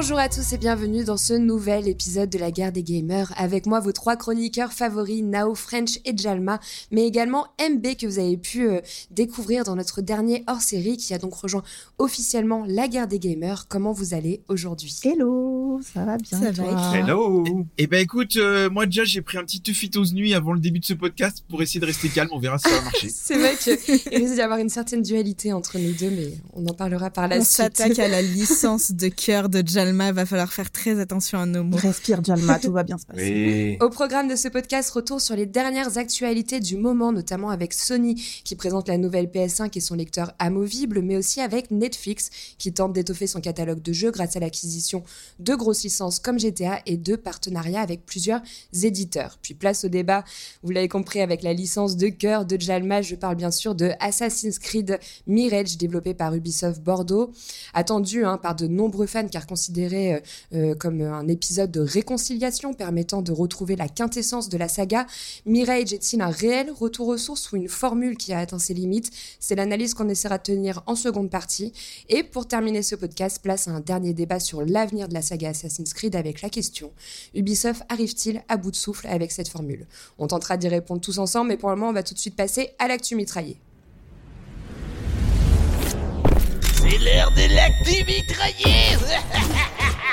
Bonjour à tous et bienvenue dans ce nouvel épisode de la guerre des gamers. Avec moi vos trois chroniqueurs favoris, Nao, French et Jalma, mais également MB que vous avez pu euh, découvrir dans notre dernier hors-série qui a donc rejoint officiellement la guerre des gamers. Comment vous allez aujourd'hui? Hello, ça va bien Ça va Hello Eh ben écoute, euh, moi déjà j'ai pris un petit teufitose nuit avant le début de ce podcast pour essayer de rester calme, on verra si ça va marcher. C'est vrai qu'il risque d'y avoir une certaine dualité entre nous deux, mais on en parlera par la on suite. s'attaque à la licence de cœur de Jalma, va falloir faire très attention à nos mots. Respire Jalma, tout va bien se passer. Oui. Au programme de ce podcast, retour sur les dernières actualités du moment, notamment avec Sony qui présente la nouvelle PS5 et son lecteur amovible, mais aussi avec Netflix qui tente d'étoffer son catalogue de jeux grâce à l'acquisition de grosses licences comme GTA et de partenariats avec plusieurs éditeurs. Puis place au débat, vous l'avez compris, avec la licence de cœur de Jalma, je parle bien sûr de Assassin's Creed Mirage développé par Ubisoft Bordeaux, attendu hein, par de nombreux fans car considéré euh, euh, comme un épisode de réconciliation permettant de retrouver la quintessence de la saga. Mirage est-il un réel retour aux sources ou une formule qui a atteint ses limites? C'est l'analyse qu'on essaiera de tenir en seconde partie. Et pour terminer ce podcast, place à un dernier débat sur l'avenir de la saga Assassin's Creed avec la question Ubisoft arrive-t-il à bout de souffle avec cette formule? On tentera d'y répondre tous ensemble, mais pour le moment, on va tout de suite passer à l'actu mitraillé. C'est l'heure de l'actu mitraillé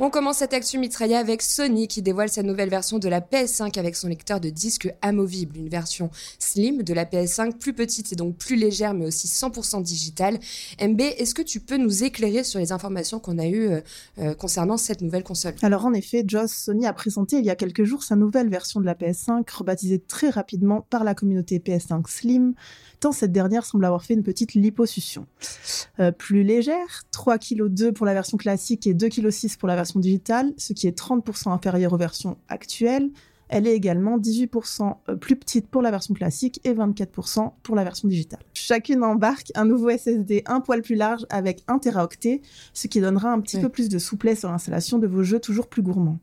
On commence cette actu mitraillée avec Sony qui dévoile sa nouvelle version de la PS5 avec son lecteur de disque amovible, une version slim de la PS5 plus petite et donc plus légère mais aussi 100% digitale. MB, est-ce que tu peux nous éclairer sur les informations qu'on a eues euh, euh, concernant cette nouvelle console? Alors en effet, Joss Sony a présenté il y a quelques jours sa nouvelle version de la PS5, rebaptisée très rapidement par la communauté PS5 Slim, tant cette dernière semble avoir fait une petite liposuction. Euh, plus légère, 3,2 kg pour la version classique et 2,6 kg pour la version digitale, ce qui est 30% inférieur aux versions actuelles. Elle est également 18% plus petite pour la version classique et 24% pour la version digitale. Chacune embarque un nouveau SSD un poil plus large avec 1 Teraoctet, ce qui donnera un petit peu plus de souplesse dans l'installation de vos jeux toujours plus gourmands.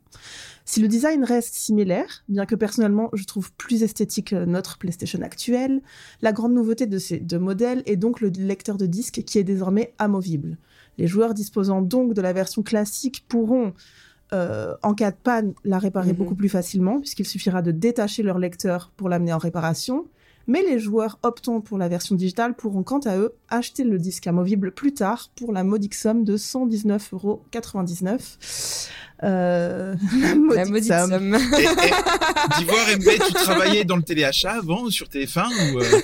Si le design reste similaire, bien que personnellement je trouve plus esthétique euh, notre PlayStation actuelle, la grande nouveauté de ces deux modèles est donc le lecteur de disque qui est désormais amovible. Les joueurs disposant donc de la version classique pourront, euh, en cas de panne, la réparer Mhm. beaucoup plus facilement, puisqu'il suffira de détacher leur lecteur pour l'amener en réparation. Mais les joueurs optant pour la version digitale pourront quant à eux acheter le disque amovible plus tard pour la modique somme de 119,99€. Euh, la La modique maudite somme. somme. Et, et, D'Ivoire MB, tu travaillais dans le téléachat avant sur TF1 ou euh,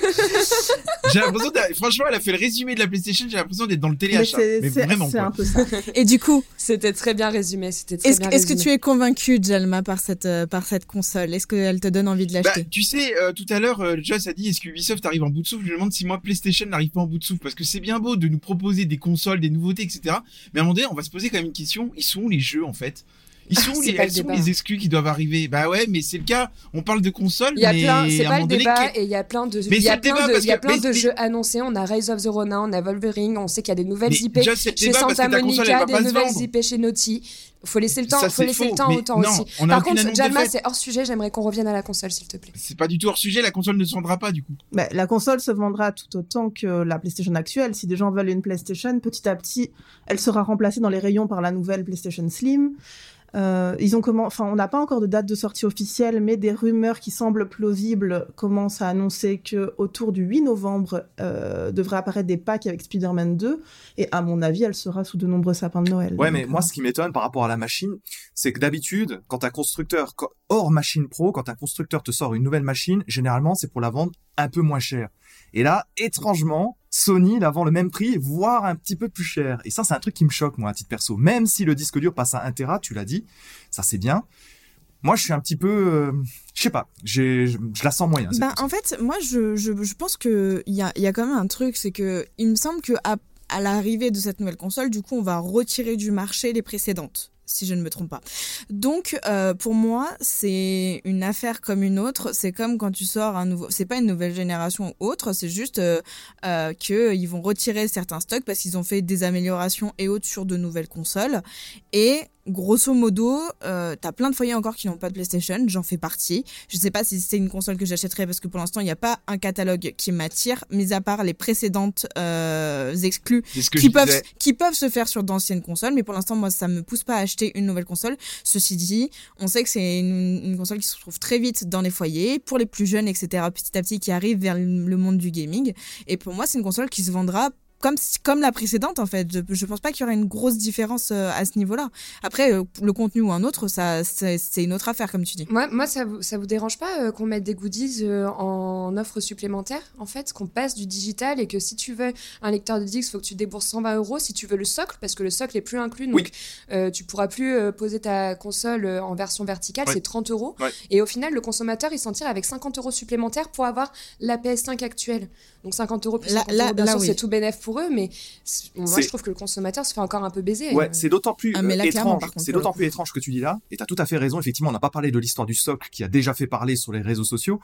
J'ai l'impression, d'a- franchement, elle a fait le résumé de la PlayStation. J'ai l'impression d'être dans le téléachat. c'est Mais c'est- vraiment c'est un peu ça. Et du coup, C'était très bien résumé. C'était très est-ce bien est-ce que tu es convaincu, Jalma, par cette, euh, par cette console? Est-ce qu'elle te donne envie de Bah, l'acheter? tu sais, euh, tout à l'heure, euh, Joss a dit est-ce que Ubisoft arrive en bout de souffle? Je me demande si moi PlayStation n'arrive pas en bout de souffle parce que c'est bien beau de nous proposer des consoles, des nouveautés, etc. Mais à un moment donné, on va se poser quand même une question ils sont où les jeux en fait? Ils sont où C'est les, elles le sont débat. les exclus qui doivent arriver? Bah ouais, mais c'est le cas. On parle de consoles, Il y a mais plein, c'est pas le donné, débat et il y a plein de, Mais il y a plein de, parce il y a que- plein mais- de mais- jeux annoncés. On a Rise of the Ronin, on a Wolverine, on sait qu'il y a des nouvelles mais IP chez Santa console, Monica, des nouvelles. IP chez Naughty. Faut laisser le temps, Ça, faut laisser le temps au temps non, aussi. Par contre, Jalma, c'est hors sujet. J'aimerais qu'on revienne à la console, s'il te plaît. C'est pas du tout hors sujet. La console ne se vendra pas du coup. Bah, la console se vendra tout autant que la PlayStation actuelle. Si des gens veulent une PlayStation, petit à petit, elle sera remplacée dans les rayons par la nouvelle PlayStation Slim. Euh, ils ont comment, enfin, on n'a pas encore de date de sortie officielle, mais des rumeurs qui semblent plausibles commencent à annoncer que autour du 8 novembre euh, devraient apparaître des packs avec Spider-Man 2. Et à mon avis, elle sera sous de nombreux sapins de Noël. Ouais, Donc, mais moi, ce qui m'étonne par rapport à la machine, c'est que d'habitude, quand un constructeur, quand- hors machine pro, quand un constructeur te sort une nouvelle machine, généralement, c'est pour la vendre un peu moins cher. Et là, étrangement, Sony la vend le même prix, voire un petit peu plus cher. Et ça, c'est un truc qui me choque, moi, à titre perso. Même si le disque dur passe à 1 Tera, tu l'as dit, ça c'est bien. Moi, je suis un petit peu, euh, je sais pas, je, je la sens moyen. Bah, en fait, moi, je, je, je pense que il y a, y a quand même un truc, c'est que il me semble que à, à l'arrivée de cette nouvelle console, du coup, on va retirer du marché les précédentes. Si je ne me trompe pas. Donc, euh, pour moi, c'est une affaire comme une autre. C'est comme quand tu sors un nouveau. C'est pas une nouvelle génération ou autre. C'est juste euh, euh, que ils vont retirer certains stocks parce qu'ils ont fait des améliorations et autres sur de nouvelles consoles. Et grosso modo, euh, t'as plein de foyers encore qui n'ont pas de PlayStation. J'en fais partie. Je sais pas si c'est une console que j'achèterais parce que pour l'instant, il n'y a pas un catalogue qui m'attire, mis à part les précédentes euh, exclus qui peuvent disais. qui peuvent se faire sur d'anciennes consoles mais pour l'instant moi ça me pousse pas à acheter une nouvelle console. Ceci dit on sait que c'est une, une console qui se trouve très vite dans les foyers pour les plus jeunes etc petit à petit qui arrivent vers le monde du gaming. Et pour moi c'est une console qui se vendra comme, comme la précédente en fait. Je, je pense pas qu'il y aura une grosse différence euh, à ce niveau-là. Après, euh, le contenu ou un autre, ça c'est une autre affaire comme tu dis. Moi, moi ça, vous, ça vous dérange pas euh, qu'on mette des goodies euh, en offre supplémentaire, en fait, qu'on passe du digital et que si tu veux un lecteur de disques, faut que tu débourses 120 euros. Si tu veux le socle, parce que le socle est plus inclus, donc Oui. euh, tu pourras plus euh, poser ta console euh, en version verticale, c'est 30 euros. Et au final, le consommateur, il s'en tire avec 50 euros supplémentaires pour avoir la PS5 actuelle. Donc 50 euros plus Là- 50 là- euros, bien là, sûr, oui. c'est tout bénéf pour eux, mais moi, je trouve que le consommateur se fait encore un peu baiser. Ouais, Euh, c'est d'autant plus Ah, euh, là, étrange. C'est d'autant plus étrange que tu dis là. Et t'as tout à fait raison. Effectivement, on n'a pas parlé de l'histoire du socle qui a déjà fait parler sur les réseaux sociaux.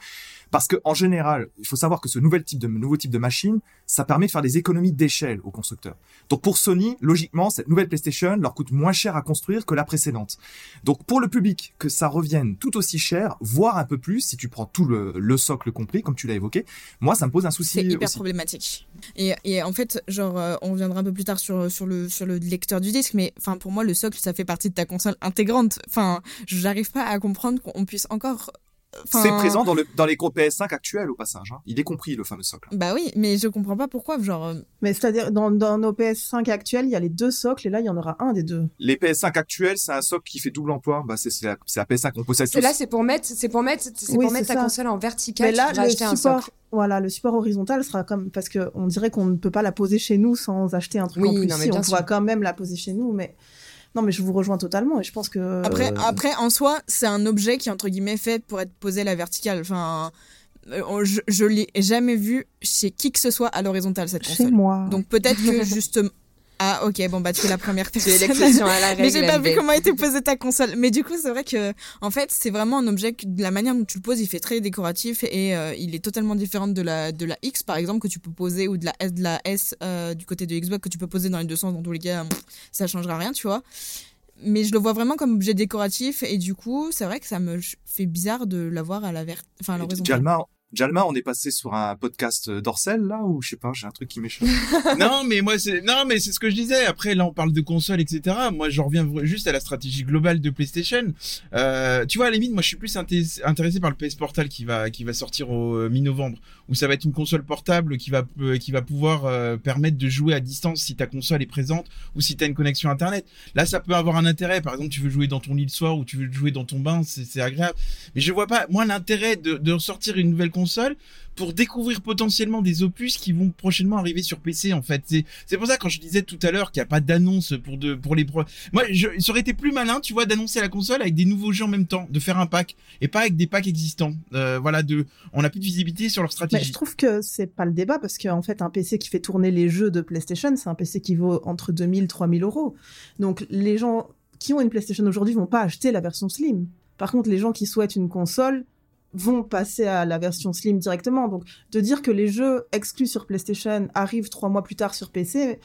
Parce que, en général, il faut savoir que ce nouvel type de, nouveau type de machine, ça permet de faire des économies d'échelle aux constructeurs. Donc, pour Sony, logiquement, cette nouvelle PlayStation leur coûte moins cher à construire que la précédente. Donc, pour le public, que ça revienne tout aussi cher, voire un peu plus, si tu prends tout le, le socle compris, comme tu l'as évoqué, moi, ça me pose un souci C'est hyper aussi. problématique. Et, et en fait, genre, euh, on reviendra un peu plus tard sur, sur, le, sur le lecteur du disque, mais enfin, pour moi, le socle, ça fait partie de ta console intégrante. Enfin, j'arrive pas à comprendre qu'on puisse encore. Enfin, C'est présent dans, le, dans les gros PS5 actuels, au passage. Hein. Il est compris, le fameux socle. Bah oui, mais je comprends pas pourquoi. Genre, euh, Mais c'est-à-dire, dans, dans nos PS5 actuels, il y a les deux socles, et là, il y en aura un des deux. Les PS5 actuels, c'est un socle qui fait double emploi. Bah, c'est c'est la, la PS5 qu'on possède C'est tous. là, c'est pour mettre, c'est pour mettre, c'est Oui, pour mettre ta ça. console en vertical. Mais là, tu le acheter un support, socle. voilà, le support horizontal sera comme parce que on dirait qu'on ne peut pas la poser chez nous sans acheter un truc Oui, en plus. non, mais Si, on pourra sûr. quand même la poser chez nous, mais non, mais je vous rejoins totalement et je pense que après, euh, après, en soi, c'est un objet qui est entre guillemets fait pour être posé à la verticale. Enfin, euh, je, je l'ai jamais vu chez qui que ce soit à l'horizontale cette chez console. moi. Donc peut-être que justement. Ah ok bon bah tu es la première personne. C'est l'exception à la règle. Mais j'ai pas vu comment était posée ta console. Mais du coup, c'est vrai que, en fait, c'est vraiment un objet que, de la manière dont tu le poses, il fait très décoratif et euh, il est totalement différent de la, de la X, par exemple, que tu peux poser, ou de la S, de la S euh, du côté de Xbox, que tu peux poser dans les deux sens. Dans tous les cas, ça changera rien, tu vois. Mais je le vois vraiment comme objet décoratif et du coup, c'est vrai que ça me fait bizarre de l'avoir à la vert, enfin à l'horizontale. Jalma, Jalma, on est passé sur un podcast d'Orcel, là, ou je sais pas, j'ai un truc qui m'échappe. non, mais moi, c'est, non, mais c'est ce que je disais. Après, là, on parle de console, etc. Moi, je reviens juste à la stratégie globale de PlayStation. Euh, tu vois, à la limite, moi, je suis plus inté- intéressé par le PS Portal qui va, qui va sortir au euh, mi-novembre, où ça va être une console portable qui va, euh, qui va pouvoir euh, permettre de jouer à distance si ta console est présente ou si tu as une connexion Internet. Là, ça peut avoir un intérêt. Par exemple, tu veux jouer dans ton lit le soir ou tu veux jouer dans ton bain, c'est, c'est agréable. Mais je vois pas, moi, l'intérêt de, de sortir une nouvelle console pour découvrir potentiellement des opus qui vont prochainement arriver sur PC en fait. C'est pour ça quand je disais tout à l'heure qu'il n'y a pas d'annonce pour de pour les pro... Moi, je, ça aurait été plus malin, tu vois, d'annoncer la console avec des nouveaux jeux en même temps, de faire un pack et pas avec des packs existants. Euh, voilà, de on n'a plus de visibilité sur leur Mais stratégie. je trouve que c'est pas le débat parce qu'en fait, un PC qui fait tourner les jeux de PlayStation, c'est un PC qui vaut entre 2000 3000 euros. Donc, les gens qui ont une PlayStation aujourd'hui vont pas acheter la version Slim. Par contre, les gens qui souhaitent une console vont passer à la version Slim directement. Donc, de dire que les jeux exclus sur PlayStation arrivent trois mois plus tard sur PC,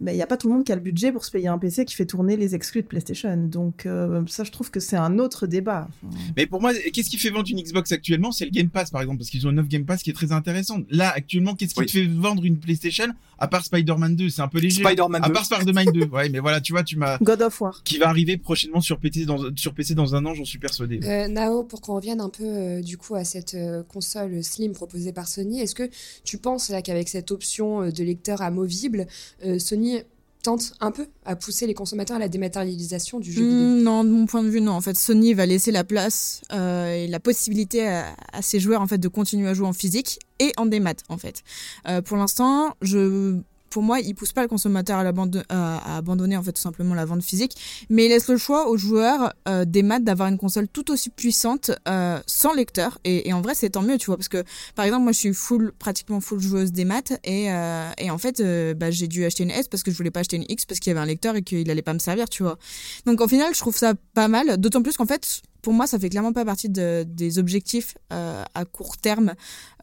mais il n'y a pas tout le monde qui a le budget pour se payer un PC qui fait tourner les exclus de PlayStation. Donc, euh, ça, je trouve que c'est un autre débat. Enfin, Mais pour moi, qu'est-ce qui fait vendre une Xbox actuellement? C'est le Game Pass, par exemple, parce qu'ils ont une offre Game Pass qui est très intéressante. Là, actuellement, qu'est-ce qui Oui. te fait vendre une PlayStation à part Spider-Man 2 C'est un peu léger. Spider-Man à 2. part Spider-Man 2. Ouais, mais voilà, tu vois, tu m'as. God of War. Qui va arriver prochainement sur PC dans, sur PC dans un an, j'en suis persuadé. Euh, Nao, pour qu'on revienne un peu euh, du coup à cette euh, console Slim proposée par Sony, est-ce que tu penses là qu'avec cette option euh, de lecteur amovible, euh, Sony tente un peu à pousser les consommateurs à la dématérialisation du jeu vidéo Hmm, non, de mon point de vue, non. En fait, Sony va laisser la place euh, et la possibilité à, à ses joueurs en fait de continuer à jouer en physique et en démat en fait. Euh, pour l'instant, je pour moi, il pousse pas le consommateur à, l'abandon- à- abandonner en fait tout simplement la vente physique, mais il laisse le choix aux joueurs euh, des maths d'avoir une console tout aussi puissante euh, sans lecteur. Et, en vrai, c'est tant mieux, tu vois, parce que par exemple, moi, je suis full, pratiquement full joueuse des maths, et, euh, et en fait, euh, bah, j'ai dû acheter une S parce que je voulais pas acheter une X parce qu'il y avait un lecteur et qu'il allait pas me servir, tu vois. Donc, au final, je trouve ça pas mal, d'autant plus qu'en fait, pour moi, ça fait clairement pas partie de- des objectifs euh, à court terme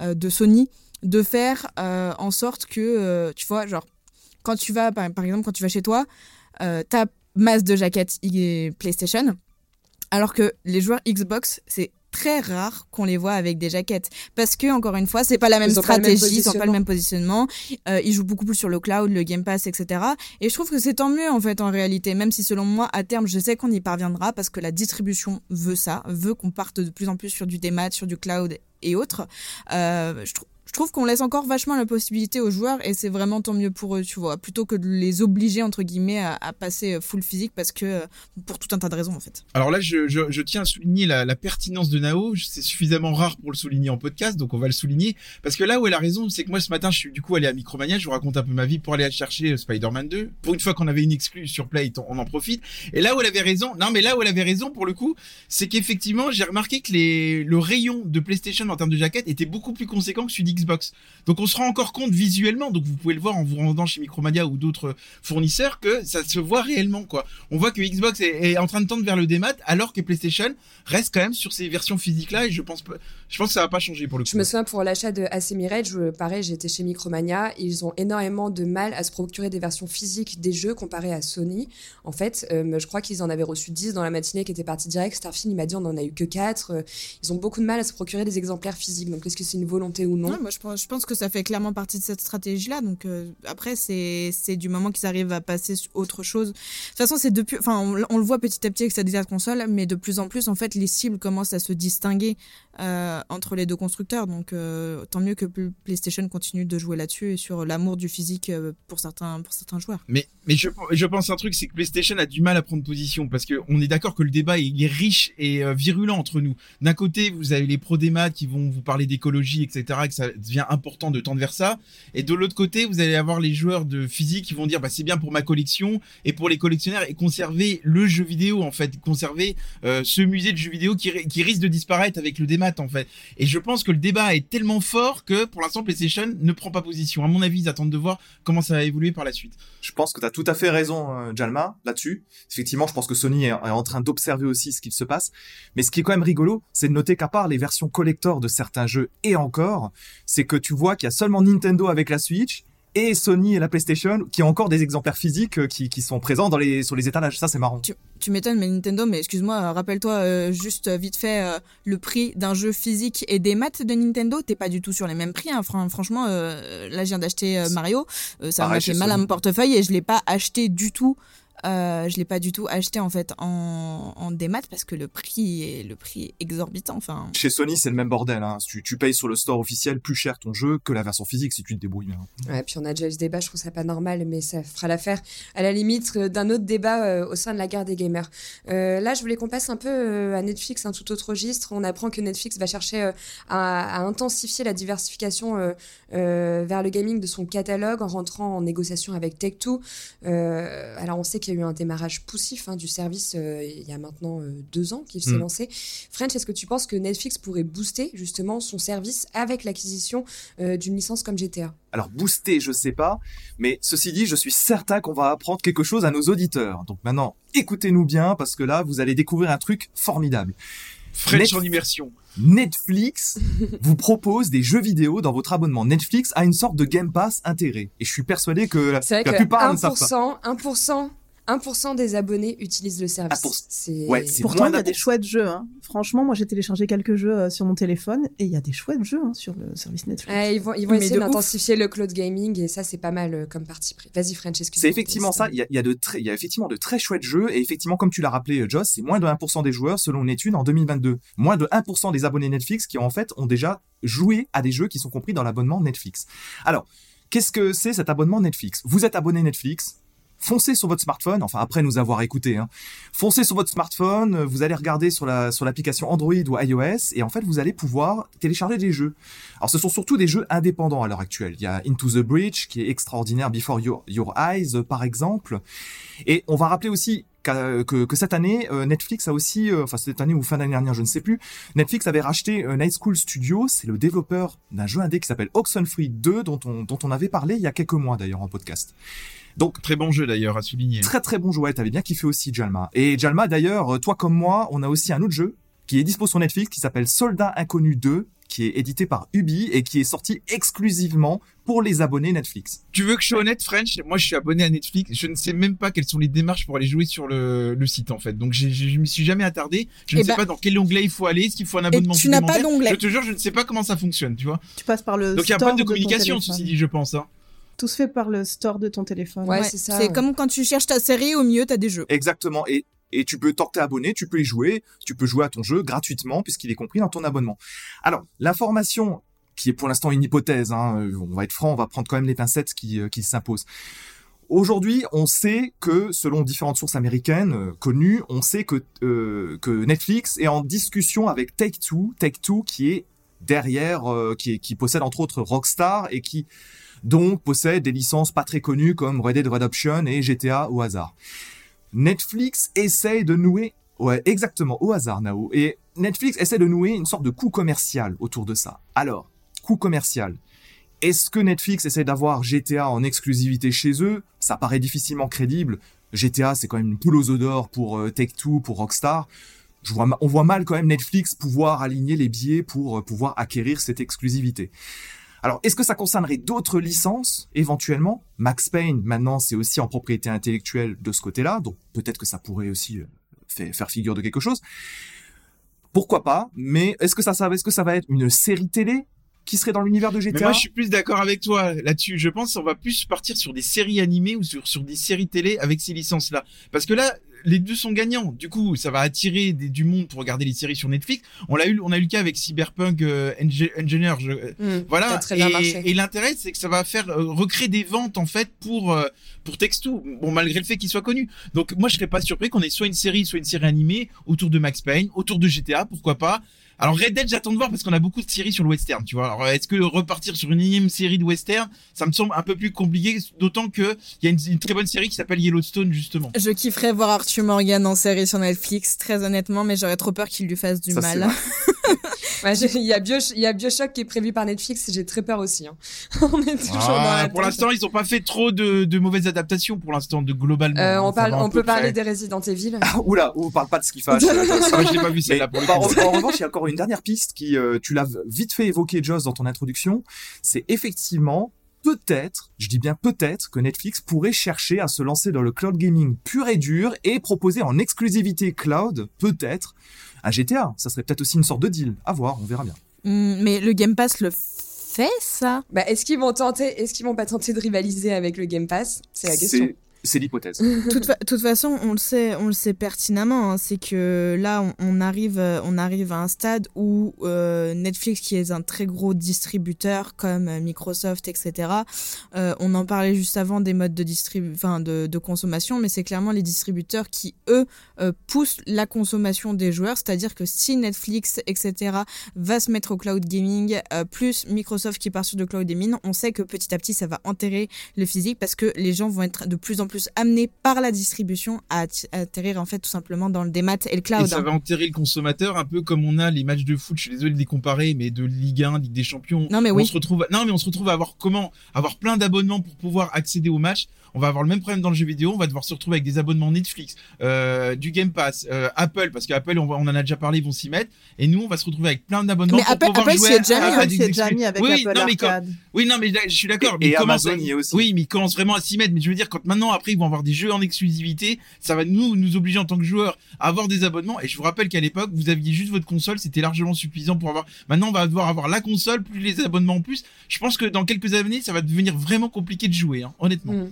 euh, de Sony de faire euh, en sorte que, euh, tu vois, genre, quand tu vas, par, par exemple, quand tu vas chez toi, euh, t'as masse de jaquettes PlayStation, alors que les joueurs Xbox, c'est très rare qu'on les voit avec des jaquettes. Parce que encore une fois c'est pas la même Ils stratégie ils ont pas le même positionnement euh, ils jouent beaucoup plus sur le cloud le Game Pass etc et je trouve que c'est tant mieux en fait en réalité même si selon moi à terme je sais qu'on y parviendra parce que la distribution veut ça veut qu'on parte de plus en plus sur du démat sur du cloud et autres. Euh, je trouve trouve qu'on laisse encore vachement la possibilité aux joueurs et c'est vraiment tant mieux pour eux, tu vois, plutôt que de les obliger entre guillemets à, passer full physique parce que euh, pour tout un tas de raisons en fait. Alors là, je, tiens à souligner la, pertinence de Nao. C'est suffisamment rare pour le souligner en podcast, donc on va le souligner. Parce que là où elle a raison, c'est que moi ce matin, je suis du coup allé à Micromania, je vous raconte un peu ma vie pour aller chercher euh, Spider-Man 2. Pour une fois qu'on avait une exclue sur Play, on en profite. Et là où elle avait raison, non mais là où elle avait raison pour le coup, c'est qu'effectivement, j'ai remarqué que les, le rayon de PlayStation en termes de jaquettes était beaucoup plus conséquent que celui d'Xbox. Donc on se rend encore compte visuellement, donc vous pouvez le voir en vous rendant chez Micromania ou d'autres fournisseurs, que ça se voit réellement quoi. On voit que Xbox est, est en train de tendre vers le démat, alors que PlayStation reste quand même sur ces versions physiques là, et je pense je pense que ça va pas changer pour le coup. Je me souviens pour l'achat de AC Mirage, je- pareil, j'étais chez Micromania. Ils ont énormément de mal à se procurer des versions physiques des jeux comparé à Sony. En fait, euh, je crois qu'ils en avaient reçu 10 dans la matinée qui était partie direct. Starfield, il m'a dit on en a eu que 4. Ils ont beaucoup de mal à se procurer des exemplaires physiques. Donc est-ce que c'est une volonté ou non? Ouais, je pense, je pense que ça fait clairement partie de cette stratégie-là. Donc euh, après, c'est c'est du moment qu'ils arrivent à passer sur autre chose. De toute façon, c'est depuis, enfin, on, le voit petit à petit avec cette dernière console, mais de plus en plus, en fait, les cibles commencent à se distinguer euh, entre les deux constructeurs. Donc euh, tant mieux que Pl- PlayStation continue de jouer là-dessus et sur l'amour du physique euh, pour certains pour certains joueurs. Mais, mais je, je pense un truc, c'est que PlayStation a du mal à prendre position parce que on est d'accord que le débat il est riche et virulent entre nous. D'un côté, vous avez les pros des maths qui vont vous parler d'écologie, etc., et que ça devient important de tendre vers ça. Et de l'autre côté, vous allez avoir les joueurs de physique qui vont dire, bah c'est bien pour ma collection et pour les collectionneurs et conserver le jeu vidéo en fait, conserver ce musée de jeux vidéo qui, qui risque de disparaître avec le en fait. Et je pense que le débat est tellement fort que pour l'instant PlayStation ne prend pas position. À mon avis, ils attendent de voir comment ça va évoluer par la suite. Je pense que tu as tout à fait raison, euh, Jalma, là-dessus. Effectivement, je pense que Sony est, en train d'observer aussi ce qu'il se passe. Mais ce qui est quand même rigolo, c'est de noter qu'à part les versions collector de certains jeux et encore, c'est que tu vois qu'il y a seulement Nintendo avec la Switch et Sony et la PlayStation qui ont encore des exemplaires physiques euh, qui, qui sont présents dans les, sur les étalages. Ça, c'est marrant. Tu, tu m'étonnes, mais Nintendo, mais excuse-moi, rappelle-toi euh, juste euh, vite fait euh, le prix d'un jeu physique et des maths de Nintendo. T'es pas du tout sur les mêmes prix. Hein. Fran- franchement, euh, là, je viens d'acheter Mario. Ça m'a fait mal à mon portefeuille et je l'ai pas acheté du tout. Euh, je l'ai pas du tout acheté en fait en, en démat parce que le prix est le prix est exorbitant. Enfin, Chez Sony, c'est le même bordel. Hein. Tu, tu payes sur le store officiel plus cher ton jeu que la version physique si tu te débrouilles bien. Ouais, puis on a déjà eu ce débat, je trouve ça pas normal, mais ça fera l'affaire à la limite euh, d'un autre débat euh, au sein de la guerre des gamers. Euh, là, je voulais qu'on passe un peu à Netflix, un tout autre registre. On apprend que Netflix va chercher euh, à, à intensifier la diversification euh, euh, vers le gaming de son catalogue en rentrant en négociation avec Tech2. Euh, alors, on sait qu'il y a eu un démarrage poussif hein, du service euh, il y a maintenant euh, deux ans qu'il s'est Mm. lancé. French, est-ce que tu penses que Netflix pourrait booster justement son service avec l'acquisition euh, d'une licence comme GTA Alors booster, je sais pas, mais ceci dit, je suis certain qu'on va apprendre quelque chose à nos auditeurs. Donc maintenant, écoutez-nous bien parce que là, vous allez découvrir un truc formidable. French Net- en immersion. Netflix vous propose des jeux vidéo dans votre abonnement. Netflix a une sorte de Game Pass intégré. Et je suis persuadé que la, C'est vrai la que plupart ne savent pas. 1%, 1%, 1% des abonnés utilisent le service. 1%. C'est Ouais, c'est Pourtant, il y a des chouettes jeux. Hein. Franchement, moi, j'ai téléchargé quelques jeux euh, sur mon téléphone et il y a des chouettes jeux hein, sur le service Netflix. Ouais, ils vont, ils vont Mais essayer d'intensifier le cloud gaming et ça, c'est pas mal euh, comme parti pris. Vas-y, French, excuse-moi. C'est effectivement ça. Il y a, il y a de très, il y a effectivement de très chouettes jeux et effectivement, comme tu l'as rappelé, euh, Joss, c'est moins de 1% des joueurs selon une étude en 2022. Moins de 1% des abonnés Netflix qui en fait ont déjà joué à des jeux qui sont compris dans l'abonnement Netflix. Alors, qu'est-ce que c'est cet abonnement Netflix? Vous êtes abonné Netflix. Foncez sur votre smartphone, enfin après nous avoir écouté, hein, foncez sur votre smartphone, vous allez regarder sur la sur l'application Android ou iOS et en fait vous allez pouvoir télécharger des jeux. Alors ce sont surtout des jeux indépendants à l'heure actuelle. Il y a Into the Breach qui est extraordinaire, Before Your, Your Eyes par exemple. Et on va rappeler aussi que, que, cette année, euh, Netflix a aussi, euh, enfin cette année ou fin d'année dernière, je ne sais plus, Netflix avait racheté euh, Night School Studios, c'est le développeur d'un jeu indé qui s'appelle Oxenfree 2, dont on, dont on avait parlé il y a quelques mois d'ailleurs en podcast. Donc très bon jeu d'ailleurs à souligner. Très très bon jeu, ouais, t'avais bien kiffé aussi Jalma. Et Jalma d'ailleurs, toi comme moi, on a aussi un autre jeu qui est dispo sur Netflix qui s'appelle Soldat Inconnu 2 qui est édité par Ubi et qui est sorti exclusivement pour les abonnés Netflix. Tu veux que je sois honnête, French? Moi, je suis abonné à Netflix. Je ne sais même pas quelles sont les démarches pour aller jouer sur le, le site, en fait. Donc, je ne m'y suis jamais attardé. Je ne eh sais ben pas dans quel onglet il faut aller. Est-ce qu'il faut un abonnement et tu n'as pas d'onglet. Je te jure, je ne sais pas comment ça fonctionne, tu vois. Tu passes par le Donc, il y a pas de communication, ceci dit, je pense. Hein. Tout se fait par le store de ton téléphone. Ouais, c'est ça. C'est comme quand tu cherches ta série, au milieu, tu as des jeux. Exactement. Et et tu peux, tant que t'es abonné, tu peux y jouer, tu peux jouer à ton jeu gratuitement puisqu'il est compris dans ton abonnement. Alors, l'information qui est pour l'instant une hypothèse, hein, euh, on va être franc, on va prendre quand même les pincettes qui, euh, qui s'imposent. Aujourd'hui, on sait que, selon différentes sources américaines euh, connues, on sait que, que Netflix est en discussion avec Take-Two, Take-Two qui est derrière, qui, qui possède entre autres Rockstar et qui donc possède des licences pas très connues comme Red Dead Redemption et GTA au hasard. Netflix essaye de nouer, ouais, exactement, au hasard, Nao, et Netflix essaie de nouer une sorte de coût commercial autour de ça. Alors, coût commercial. Est-ce que Netflix essaie d'avoir GTA en exclusivité chez eux? Ça paraît difficilement crédible. GTA, c'est quand même une poule aux pour euh, Take-Two, pour Rockstar. On voit mal quand même Netflix pouvoir aligner les billets pour euh, pouvoir acquérir cette exclusivité. Alors, est-ce que ça concernerait d'autres licences, éventuellement? Max Payne, maintenant, c'est aussi en propriété intellectuelle de ce côté-là, donc peut-être que ça pourrait aussi euh, faire figure de quelque chose. Pourquoi pas Mais est-ce que ça, est-ce que ça va être une série télé? Qui serait dans l'univers de GTA Mais Moi, je suis plus d'accord avec toi là-dessus. Je pense qu'on va plus partir sur des séries animées ou sur, sur des séries télé avec ces licences-là. Parce que là, les deux sont gagnants. Du coup, ça va attirer du monde pour regarder les séries sur Netflix. On l'a eu, on a eu le cas avec Cyberpunk euh, Engineer. Mmh, voilà. et, l'intérêt, c'est que ça va faire euh, recréer des ventes en fait pour euh, pour. Bon, malgré le fait qu'il soit connu. Donc moi, je serais pas surpris qu'on ait soit une série, soit une série animée autour de Max Payne, autour de GTA, pourquoi pas. Alors Red Dead, j'attends de voir parce qu'on a beaucoup de séries sur le western, tu vois. Alors est-ce que repartir sur une énième série de western, ça me semble un peu plus compliqué, d'autant que il y a une, très bonne série qui s'appelle Yellowstone justement. Je kifferais voir Arthur Morgan en série sur Netflix, très honnêtement, mais j'aurais trop peur qu'il lui fasse du mal. il y a il y a Bioshock qui est prévu par Netflix, j'ai très peur aussi. Hein. On est toujours dans la Pour l'instant, ils ont pas fait trop de, de mauvaises adaptations pour l'instant de globalement. Euh, on parle, on peut parler des Resident Evil. Ah, oula, on parle pas de ce qui fâche. ah, je l'ai pas vu celle-là. En, en revanche, il y a encore une dernière piste qui, euh, tu l'as vite fait évoquer, Joss, dans ton introduction. C'est effectivement peut-être, je dis bien peut-être, que Netflix pourrait chercher à se lancer dans le cloud gaming pur et dur et proposer en exclusivité cloud, peut-être, un GTA. Ça serait peut-être aussi une sorte de deal. À voir, on verra bien. Hmm, mais le Game Pass le fait, ça? Bah, Est-ce qu'ils vont tenter, est-ce qu'ils vont pas tenter de rivaliser avec le Game Pass? C'est la question c'est l'hypothèse. Toute, toute, façon, on le sait, on le sait pertinemment. Hein. c'est que là, on, arrive, on arrive à un stade où euh, Netflix, qui est un très gros distributeur comme Microsoft, etc. Euh, on en parlait juste avant des modes de enfin de, de, consommation, mais c'est clairement les distributeurs qui eux euh, poussent la consommation des joueurs. C'est-à-dire que si Netflix, etc. va se mettre au cloud gaming, plus Microsoft qui part sur le cloud gaming, on sait que petit à petit, ça va enterrer le physique parce que les gens vont être de plus en plus amené par la distribution à atterrir en fait tout simplement dans le démat et le cloud. Et ça hein. va enterrer le consommateur un peu comme on a les matchs de foot, je suis désolé de les comparer, mais de Ligue 1, Ligue des Champions. Non mais oui. On se retrouve, non mais on se retrouve à avoir comment, avoir plein d'abonnements pour pouvoir accéder aux matchs on va avoir le même problème dans le jeu vidéo. On va devoir se retrouver avec des abonnements Netflix, euh, du Game Pass, euh, Apple, parce qu'Apple, on, on en a déjà parlé, ils vont s'y mettre. Et nous, on va se retrouver avec plein d'abonnements pour Apple, pouvoir jouer à, déjà mis avec oui, Apple non, mais oui, non, mais je suis d'accord. Et, Amazon y est aussi. Oui, mais ils commencent vraiment à s'y mettre. Mais je veux dire, quand maintenant, après, ils vont avoir des jeux en exclusivité, ça va nous, nous obliger en tant que joueurs à avoir des abonnements. Et je vous rappelle qu'à l'époque, vous aviez juste votre console, c'était largement suffisant pour avoir. Maintenant, on va devoir avoir la console plus les abonnements en plus. Je pense que dans quelques années, ça va devenir vraiment compliqué de jouer, hein, honnêtement. Mm.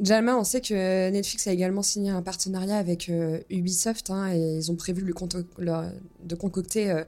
Jalma, on sait que Netflix a également signé un partenariat avec euh, Ubisoft hein, et ils ont prévu de concocter euh,